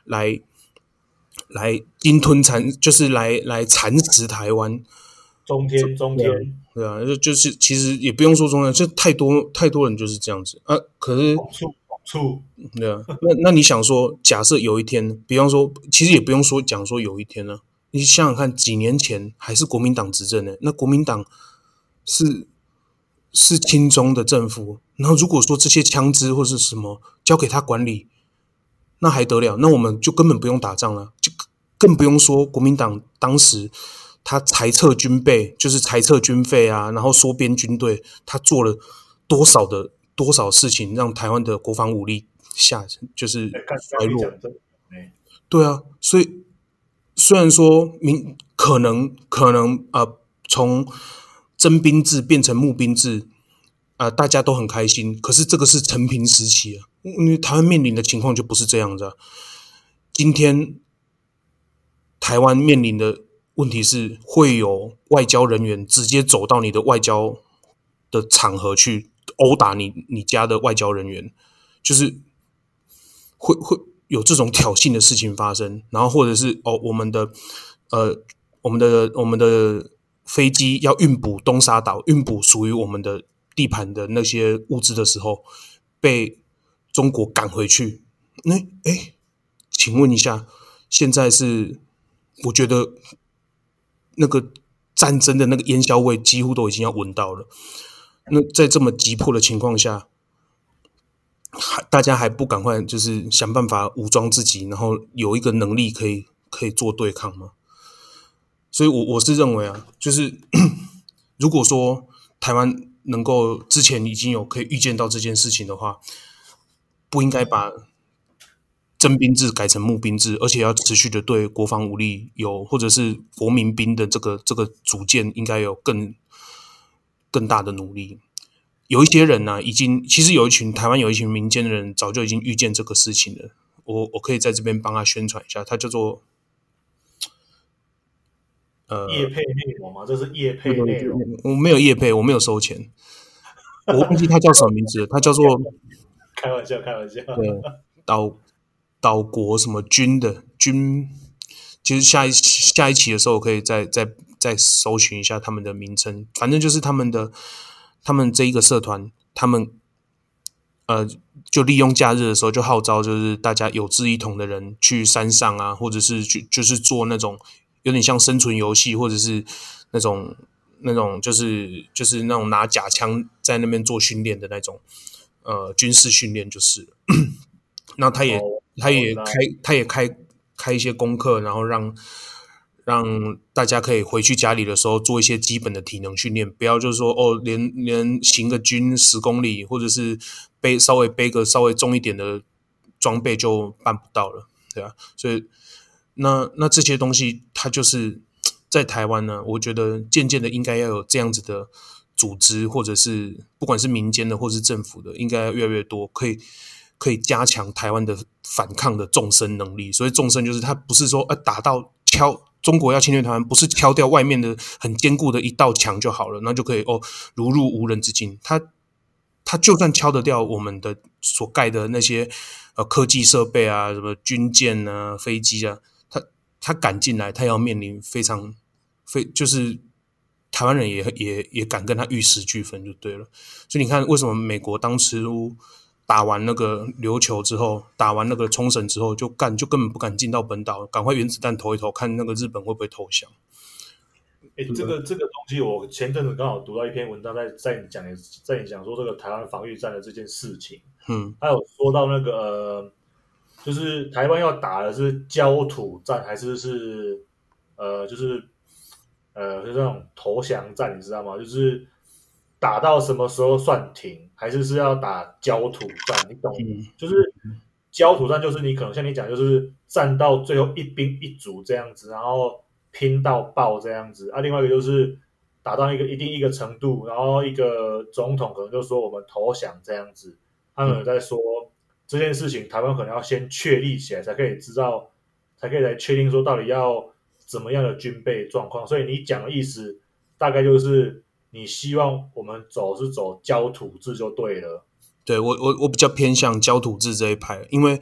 来来鲸吞蚕，就是来来蚕食台湾。中天中天对啊，就就是其实也不用说中天，就太多太多人就是这样子啊。可是处处对啊，那那你想说，假设有一天，比方说，其实也不用说讲说有一天呢，你想想看，几年前还是国民党执政呢，那国民党。是是亲中的政府，然后如果说这些枪支或是什么交给他管理，那还得了？那我们就根本不用打仗了，就更不用说国民党当时他裁撤军备，就是裁撤军费啊，然后缩编军队，他做了多少的多少事情，让台湾的国防武力下就是衰弱。对啊，所以虽然说民可能可能啊、呃、从。征兵制变成募兵制，啊、大家都很开心。可是这个是承平时期啊，因为台湾面临的情况就不是这样子啊。今天台湾面临的问题是，会有外交人员直接走到你的外交的场合去殴打你你家的外交人员，就是会会有这种挑衅的事情发生。然后或者是哦，我们的呃，我们的我们的。飞机要运补东沙岛，运补属于我们的地盘的那些物资的时候，被中国赶回去。那哎，请问一下，现在是我觉得那个战争的那个烟硝味几乎都已经要闻到了。那在这么急迫的情况下，还大家还不赶快就是想办法武装自己，然后有一个能力可以可以做对抗吗？所以我，我是认为啊，就是 如果说台湾能够之前已经有可以预见到这件事情的话，不应该把征兵制改成募兵制，而且要持续的对国防武力有或者是国民兵的这个这个组建应该有更更大的努力。有一些人呢、啊，已经其实有一群台湾有一群民间的人，早就已经预见这个事情了。我我可以在这边帮他宣传一下，他叫做呃业配内容吗？这是业配内容，我没有业配，我没有收钱。我忘记他叫什么名字，他叫做 开玩笑，开玩笑。对，岛岛国什么军的军，其实下一下一期的时候，我可以再再再搜寻一下他们的名称，反正就是他们的。他们这一个社团，他们呃，就利用假日的时候，就号召就是大家有志一同的人去山上啊，或者是去就是做那种有点像生存游戏，或者是那种那种就是就是那种拿假枪在那边做训练的那种呃军事训练，就是。那他也、哦、他也开他也开开一些功课，然后让。让大家可以回去家里的时候做一些基本的体能训练，不要就是说哦，连连行个军十公里，或者是背稍微背个稍微重一点的装备就办不到了，对啊。所以那那这些东西，它就是在台湾呢，我觉得渐渐的应该要有这样子的组织，或者是不管是民间的或是政府的，应该越来越多，可以可以加强台湾的反抗的纵深能力。所以纵深就是它不是说呃打到敲。中国要侵略台湾，不是敲掉外面的很坚固的一道墙就好了，那就可以哦，如入无人之境。它它就算敲得掉我们的所盖的那些呃科技设备啊，什么军舰啊、飞机啊，他他敢进来，他要面临非常非就是台湾人也也也敢跟他玉石俱焚就对了。所以你看，为什么美国当时打完那个琉球之后，打完那个冲绳之后，就干就根本不敢进到本岛，赶快原子弹投一投，看那个日本会不会投降。哎、欸，这个这个东西，我前阵子刚好读到一篇文章在，在在讲在你讲说这个台湾防御战的这件事情。嗯，还有说到那个，呃、就是台湾要打的是焦土战，还是是呃，就是呃，就是那种投降战，你知道吗？就是。打到什么时候算停？还是是要打焦土战？你懂？嗯、就是焦土战，就是你可能像你讲，就是战到最后一兵一卒这样子，然后拼到爆这样子。啊，另外一个就是打到一个一定一个程度，然后一个总统可能就说我们投降这样子。他们有在说、嗯、这件事情，台湾可能要先确立起来，才可以知道，才可以来确定说到底要怎么样的军备状况。所以你讲的意思大概就是。你希望我们走是走焦土制就对了。对，我我我比较偏向焦土制这一派，因为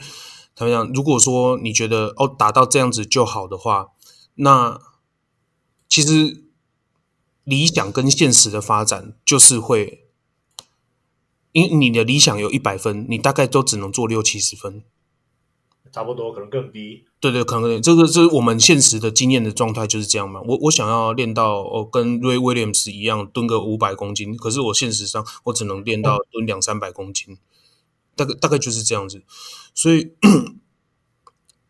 他们讲，如果说你觉得哦打到这样子就好的话，那其实理想跟现实的发展就是会，因为你的理想有一百分，你大概都只能做六七十分。差不多，可能更低。对对，可能这个是我们现实的经验的状态就是这样嘛。我我想要练到哦，跟 Ray Williams 一样蹲个五百公斤，可是我现实上我只能练到蹲两三百公斤，大概大概就是这样子，所以。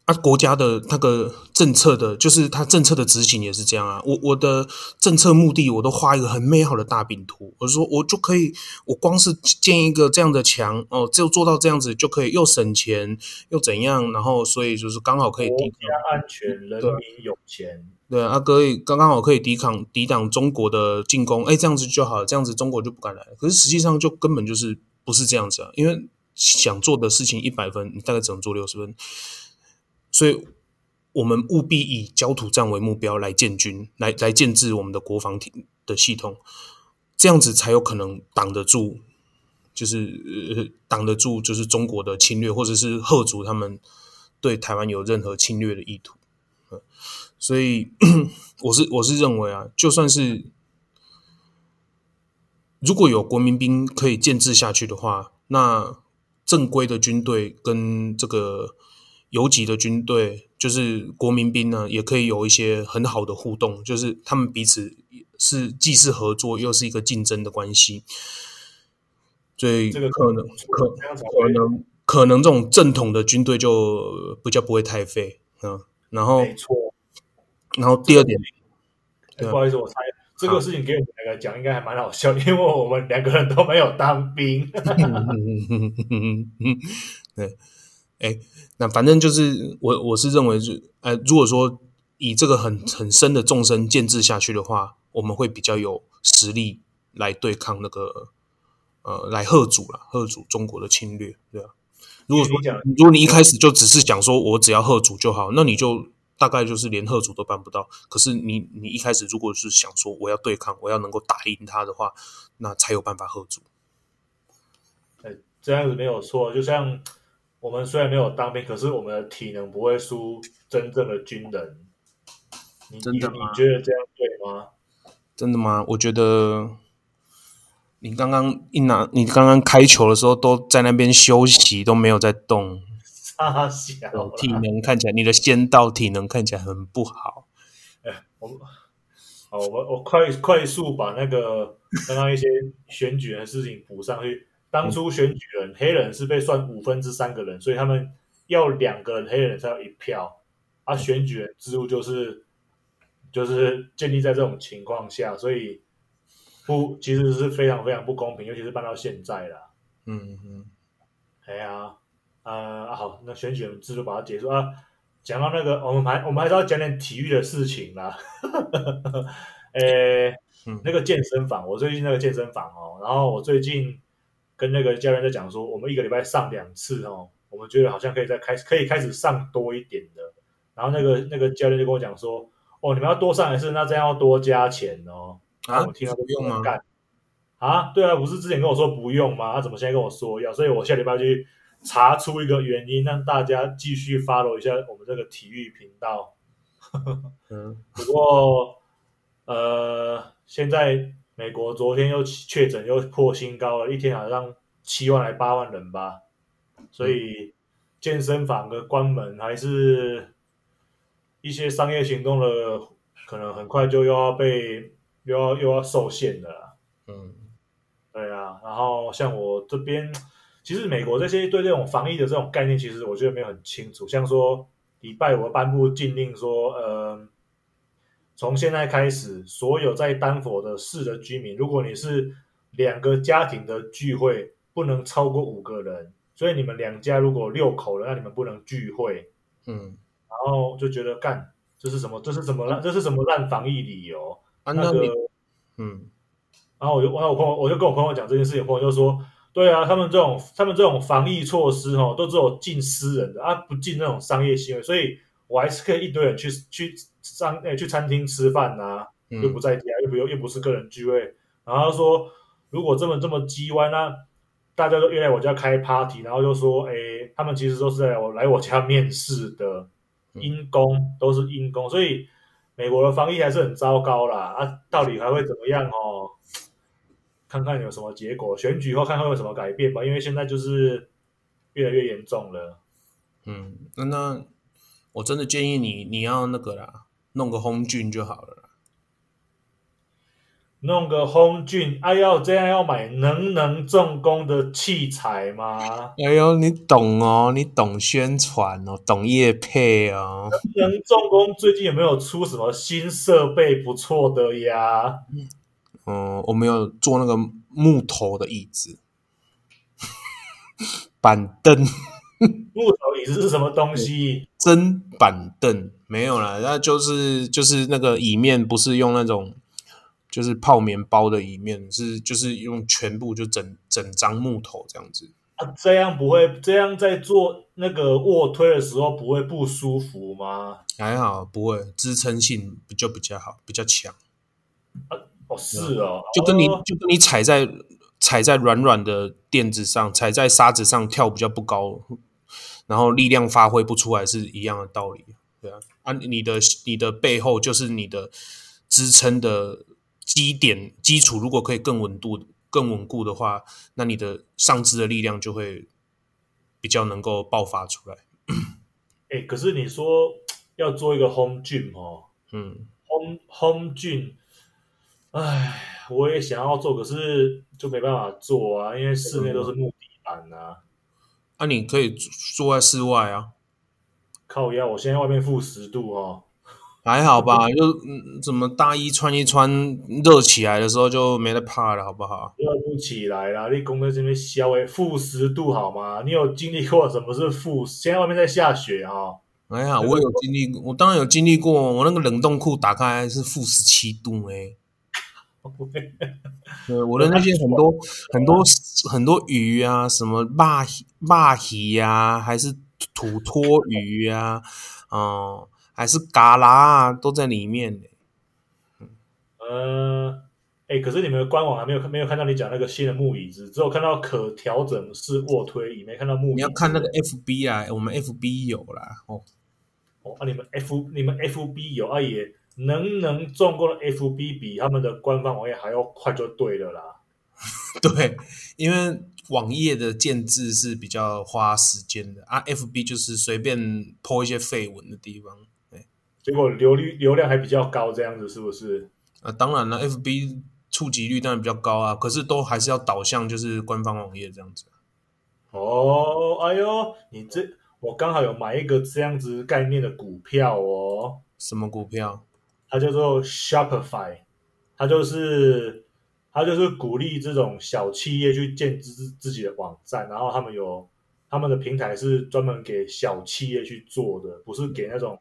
啊，国家的那个政策的，就是他政策的执行也是这样啊。我我的政策目的，我都画一个很美好的大饼图。我说我就可以，我光是建一个这样的墙哦，就做到这样子就可以，又省钱又怎样？然后所以就是刚好可以抵抗安全，人民有钱。对啊，可以刚刚好可以抵抗抵挡中国的进攻。哎，这样子就好，这样子中国就不敢来。可是实际上就根本就是不是这样子啊，因为想做的事情一百分，你大概只能做六十分。所以，我们务必以焦土战为目标来建军，来来建制我们的国防体的系统，这样子才有可能挡得住，就是挡得住，就是中国的侵略，或者是吓阻他们对台湾有任何侵略的意图。所以，我是我是认为啊，就算是如果有国民兵可以建制下去的话，那正规的军队跟这个。游击的军队就是国民兵呢，也可以有一些很好的互动，就是他们彼此是既是合作，又是一个竞争的关系。所以可能可可能可能这种正统的军队就比较不会太废嗯。然后没错，然后第二点，不好意思，我猜这个事情给我们两个讲应该还蛮好笑，因为我们两个人都没有当兵。对。哎，那反正就是我我是认为是，呃，如果说以这个很很深的纵深建制下去的话，我们会比较有实力来对抗那个呃来贺主了，贺主中国的侵略，对啊。如果说如果你一开始就只是想说我只要贺主就好，那你就大概就是连贺主都办不到。可是你你一开始如果是想说我要对抗，我要能够打赢他的话，那才有办法贺主。哎，这样子没有错。就像我们虽然没有当兵，可是我们的体能不会输真正的军人。你真的吗？你你觉得这样对吗？真的吗？我觉得。你刚刚一拿，你刚刚开球的时候都在那边休息，都没有在动。啊，小体能看起来，你的先到体能看起来很不好。哎，我们好，我我快快速把那个刚刚一些选举的事情补上去。当初选举人、嗯、黑人是被算五分之三个人，所以他们要两个人黑人才有一票。啊，选举人制度就是就是建立在这种情况下，所以。不，其实是非常非常不公平，尤其是办到现在了。嗯嗯，哎呀，呃，啊、好，那选举人制度把它结束啊。讲到那个，我们还我们还是要讲点体育的事情啦。诶，那个健身房，我最近那个健身房哦，然后我最近跟那个教练在讲说，我们一个礼拜上两次哦，我们觉得好像可以再开始，可以开始上多一点的。然后那个那个教练就跟我讲说，哦，你们要多上一次，那这样要多加钱哦。啊，我听到不用吗？啊，对啊，不是之前跟我说不用吗？他怎么现在跟我说要？所以我下礼拜去查出一个原因，让大家继续 follow 一下我们这个体育频道。嗯，不过呃，现在美国昨天又确诊又破新高了，一天好像七万来八万人吧。所以健身房的关门，还是一些商业行动的可能很快就又要被。又要又要受限的啦，嗯，对啊，然后像我这边，其实美国这些对这种防疫的这种概念，其实我觉得没有很清楚。像说礼拜五颁布禁令说，呃，从现在开始，所有在丹佛的市的居民，如果你是两个家庭的聚会，不能超过五个人，所以你们两家如果六口人，那你们不能聚会，嗯，然后就觉得干，这是什么？这是什么烂？这是什么烂防疫理由？啊、那个，嗯，然后我就，然后我朋友，我就跟我朋友讲这件事情，朋友就说，对啊，他们这种，他们这种防疫措施哦，都只有禁私人的啊，不禁那种商业行为，所以我还是可以一堆人去去商诶去餐厅吃饭呐、啊，又不在家，又不又又不是个人聚会，然后他说，如果这么这么叽歪，那大家都约来我家开 party，然后就说，诶，他们其实都是来我来我家面试的，因公都是因公，所以。美国的防疫还是很糟糕啦，啊，到底还会怎么样哦？看看有什么结果，选举后看看有什么改变吧。因为现在就是越来越严重了。嗯，那那我真的建议你，你要那个啦，弄个红菌就好了。弄个轰菌，哎、啊、要这样要买能能重工的器材吗？哎呦，你懂哦，你懂宣传哦，懂业配哦。能能重工最近有没有出什么新设备不错的呀？嗯，我没有做那个木头的椅子，板凳。木头椅子是什么东西？真板凳没有啦，那就是就是那个椅面不是用那种。就是泡棉包的椅面是，就是用全部就整整张木头这样子啊，这样不会这样在做那个卧推的时候不会不舒服吗？还好不会，支撑性就比较好，比较强。啊，哦是哦，就跟你就跟你踩在踩在软软的垫子上，踩在沙子上跳比较不高，然后力量发挥不出来是一样的道理。对啊，啊你的你的背后就是你的支撑的。基点基础如果可以更稳固、更稳固的话，那你的上肢的力量就会比较能够爆发出来。哎、欸，可是你说要做一个 home gym 哦，嗯，home home gym，哎，我也想要做，可是就没办法做啊，因为室内都是木地板啊。那、啊、你可以坐在室外啊。靠腰，我现在外面负十度哦。还好吧，就嗯，怎么大衣穿一穿，热起来的时候就没得怕了，好不好？热不起来啦，你公在这边消诶，负十度好吗？你有经历过什么是负？现在外面在下雪哈、哦。还好，我有经历过，我当然有经历过，我那个冷冻库打开是负十七度诶。对，我的那些很多很多很多鱼啊，什么鳗鳗鱼呀，还是土托鱼呀，哦、嗯，还是嘎啦啊，都在里面。嗯，呃，哎，可是你们的官网还没有没有看到你讲那个新的木椅子，只有看到可调整式卧推椅，没看到木。你要看那个 FB 啊，我们 FB 有啦。哦，哦，啊，你们 F 你们 FB 有啊也。能能中过的 FB 比他们的官方网页还要快就对了啦。对，因为网页的建制是比较花时间的啊，FB 就是随便 po 一些废文的地方，对，结果流率流量还比较高，这样子是不是？啊，当然了，FB 触及率当然比较高啊，可是都还是要导向就是官方网页这样子。哦，哎呦，你这我刚好有买一个这样子概念的股票哦。什么股票？它叫做 Shopify，它就是它就是鼓励这种小企业去建自自己的网站，然后他们有他们的平台是专门给小企业去做的，不是给那种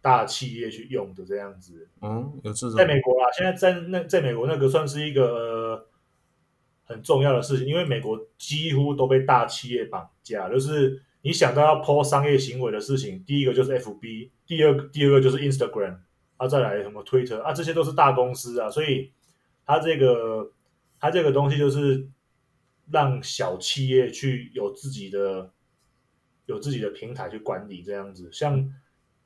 大企业去用的这样子。嗯，有这种。在美国啦，现在在那在美国那个算是一个、呃、很重要的事情，因为美国几乎都被大企业绑架，就是你想到要 po 商业行为的事情，第一个就是 FB，第二个第二个就是 Instagram。啊，再来什么推特啊，这些都是大公司啊，所以它这个它这个东西就是让小企业去有自己的有自己的平台去管理这样子，像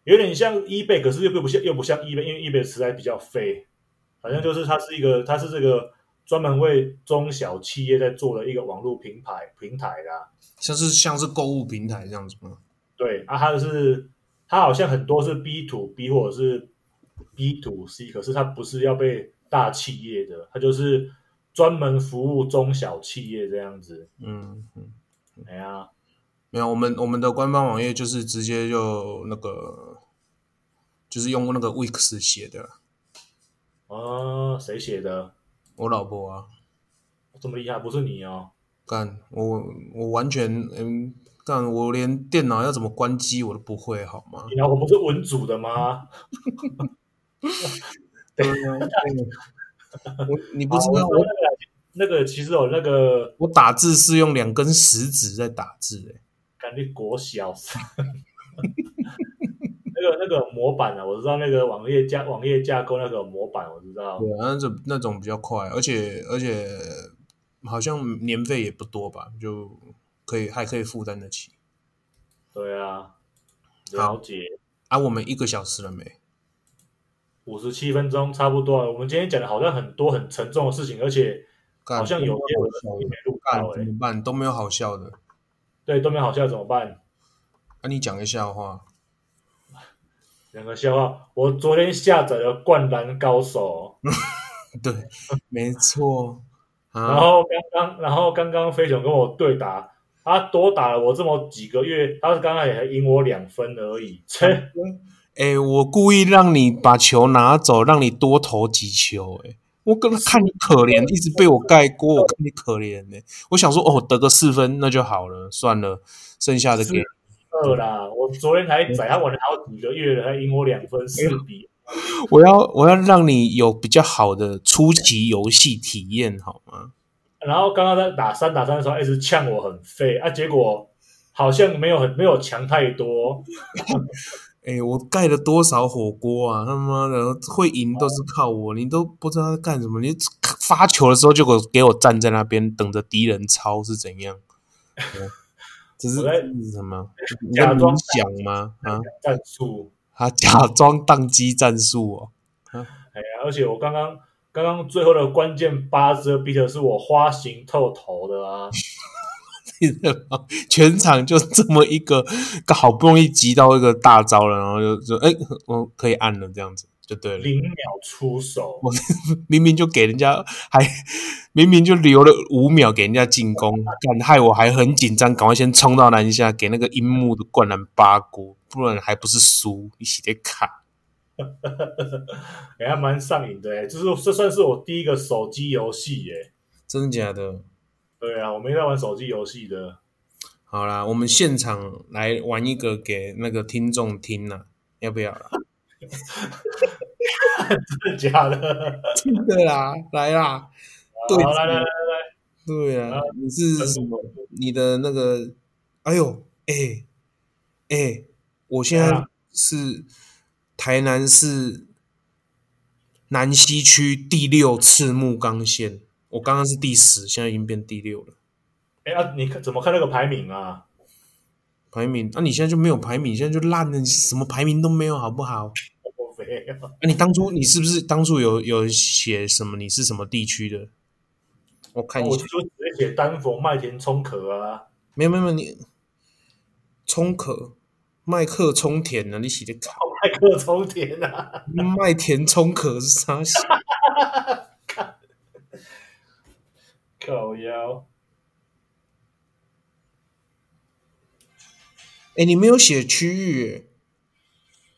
有点像 eBay，可是又不像又不像 eBay，因为 eBay 实在比较废，反正就是它是一个它是这个专门为中小企业在做的一个网络平台平台啦，像是像是购物平台这样子吗？对啊，它是它好像很多是 B to B 或者是。B to C，可是它不是要被大企业的，它就是专门服务中小企业这样子。嗯嗯，没啊，没有，我们我们的官方网页就是直接就那个，就是用那个 Wix 写的。啊，谁写的？我老婆啊。这么厉害，不是你哦？干，我我完全嗯，干，我连电脑要怎么关机我都不会，好吗？你老婆不是文组的吗？对 啊，我你不知道我那个其实有那个我打字是用两根食指在打字诶，感觉国小 那个那个模板啊，我知道那个网页架网页架构那个模板我知道，对啊，那种那种比较快，而且而且好像年费也不多吧，就可以还可以负担得起。对啊，了解。啊，我们一个小时了没？五十七分钟差不多了。我们今天讲的好像很多很沉重的事情，而且好像有些我没录到，怎么办？都没有好笑的。对，都没有好笑怎么办？那你讲个笑话。讲个笑话。我昨天下载了《灌篮高手》。对，没错。然后刚刚，然后刚刚飞熊跟我对打，他多打了我这么几个月，他是刚刚也还赢我两分而已。切。哎，我故意让你把球拿走，让你多投几球。哎，我刚看你可怜，一直被我盖过，我看你可怜呢。我想说，哦，得个四分那就好了，算了，剩下的给二啦。我昨天才宰他玩了好几个月了，还赢我两分四比。我要我要让你有比较好的初级游戏体验，好吗？然后刚刚在打三打三的时候，一直呛我很废啊，结果好像没有很没有强太多。哎、欸，我盖了多少火锅啊！他妈的，会赢都是靠我，你都不知道在干什么。你发球的时候就给我给我站在那边等着敌人抄是怎样？这是什么？假装想吗？啊，战术？他假装宕机战术哦。哎呀，而且我刚刚刚刚最后的关键八折 beat 是我花型透头的啊。全场就这么一个，好不容易集到一个大招了，然后就就哎，我可以按了，这样子就对了。零秒出手，我明明就给人家，还明明就留了五秒给人家进攻，敢害我还很紧张，赶快先冲到篮下给那个樱木的灌篮八锅，不然还不是输，一起得卡。哎，还蛮上瘾的哎，这是这算是我第一个手机游戏耶，真的假的？对啊，我没在玩手机游戏的。好啦，我们现场来玩一个给那个听众听呐，要不要啦？真的假的？真的啦，来啦，对，来来来来来，对啊，你是什么？你的那个，哎呦，哎哎，我现在是台南市南西区第六次木冈线，我刚刚是第十，现在已经变第六了。哎啊，你看怎么看那个排名啊？排名？那、啊、你现在就没有排名，现在就烂了，你什么排名都没有，好不好？我没有那、啊、你当初你是不是当初有有写什么？你是什么地区的？我看一下，我就直接写丹佛麦田冲壳啊。没有没有，你冲壳麦克冲田啊？你写的靠麦克冲田啊？麦田冲壳是啥写？靠腰。哎，你没有写区域，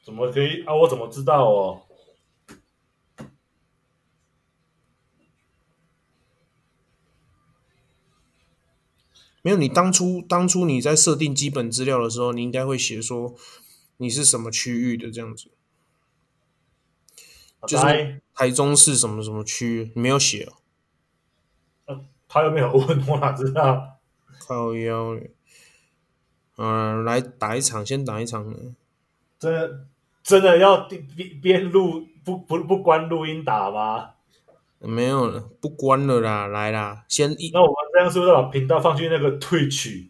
怎么可以啊？我怎么知道哦？没有，你当初当初你在设定基本资料的时候，你应该会写说你是什么区域的这样子。就是台中市什么什么区，你没有写哦。啊，他又没有问，我哪知道？靠腰嘞。嗯，来打一场，先打一场。真的真的要边边录不不不关录音打吗？没有了，不关了啦，来啦，先一。那我们这样是不是把频道放去那个 Twitch？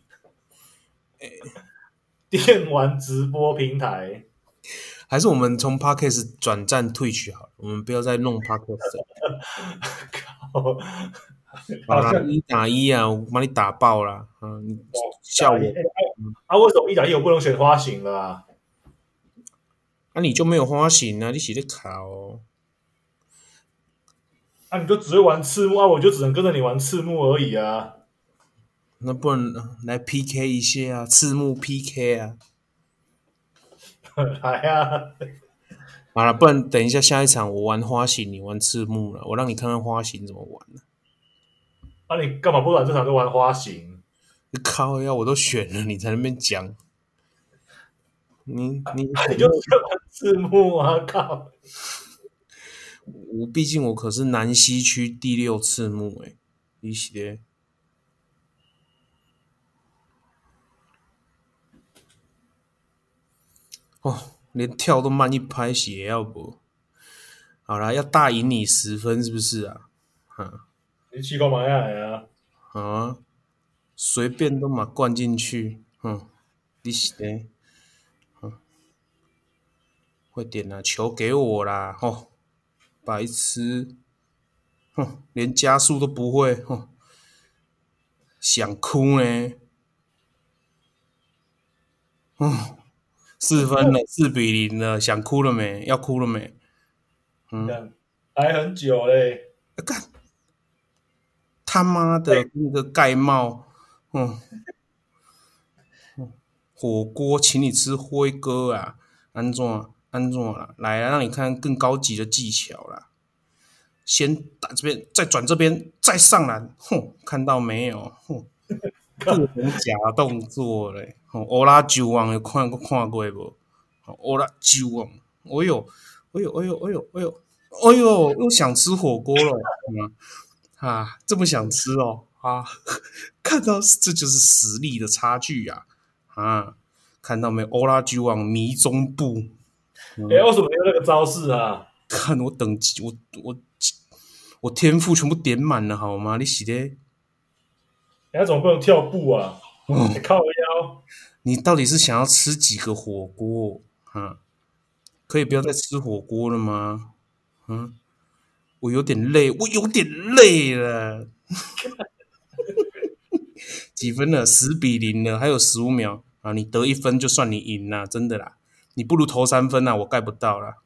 电玩直播平台？还是我们从 Podcast 转战 Twitch 好了？我们不要再弄 Podcast。靠！好啦，一打一啊，我把你打爆了。嗯，你笑我。啊，为什么一打一我不能选花型了啊？那、啊、你就没有花型啊？你写的卡哦。啊，你就只会玩赤木啊？我就只能跟着你玩赤木而已啊。那不能来 PK 一下啊？赤木 PK 啊？来啊！好了，不然等一下下一场我玩花型，你玩赤木了，我让你看看花型怎么玩。那、啊、你干嘛不玩这场就玩花型？你靠呀！我都选了，你在那边讲。你你、啊、你就玩赤木啊！靠！我毕竟我可是南西区第六次幕哎，你写哦，连跳都慢一拍血，要不？好啦，要大赢你十分是不是啊？哈。你起个嘛呀？啊，随便都嘛灌进去，哼，你是嘞？哼，快点啦，球给我啦！吼，白痴，哼，连加速都不会，哼，想哭呢？嗯，四分了，四比零了，想哭了没？要哭了没？嗯，还很久嘞，干。他妈的那个盖帽，嗯，火锅请你吃辉哥啊，安怎安怎啦？来啊，让你看更高级的技巧啦！先打这边，再转这边，再上篮，哼，看到没有？哼，各种假动作嘞！欧拉九王有看过看过不？欧拉九王，哎呦，哎呦，哎呦，哎呦，哎呦，哎呦，又想吃火锅了，嗯啊，这么想吃哦！啊，看到这就是实力的差距呀！啊，啊，看到没？欧拉巨王迷踪步，哎、嗯，为什么没有那个招式啊？看我等级，我我我天赋全部点满了，好吗？你洗的？人家怎么不能跳步啊？嗯、靠腰！你到底是想要吃几个火锅？啊，可以不要再吃火锅了吗？嗯。我有点累，我有点累了。几分了？十比零了，还有十五秒啊！你得一分就算你赢了，真的啦！你不如投三分啊，我盖不到啦。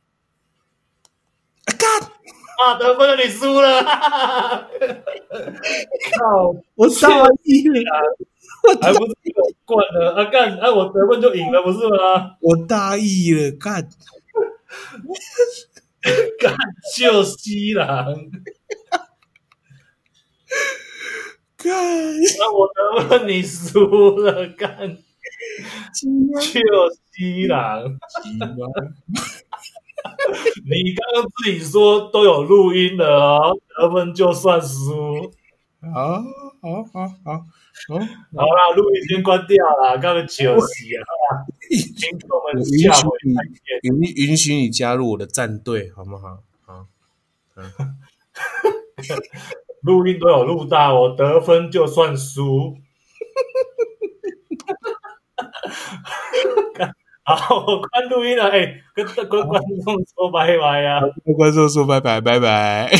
啊干！啊得分了，你输了！靠！我大意了，还 不是我灌了啊干！啊我得分就赢了，不是吗？我大意了，干！干就西郎，干！那我得问你输了干？就西郎，你刚刚自己说都有录音的哦，得分就算输。好，好，好，好，好，好啦，录音先关掉啦，刚刚休息啊，听众们下回再见。允允许你加入我的战队，好不好？好，嗯，录音都有录到，我得分就算输。好，我关录音了，哎、欸，跟跟观众说拜拜呀、啊，跟观众说拜拜，拜拜。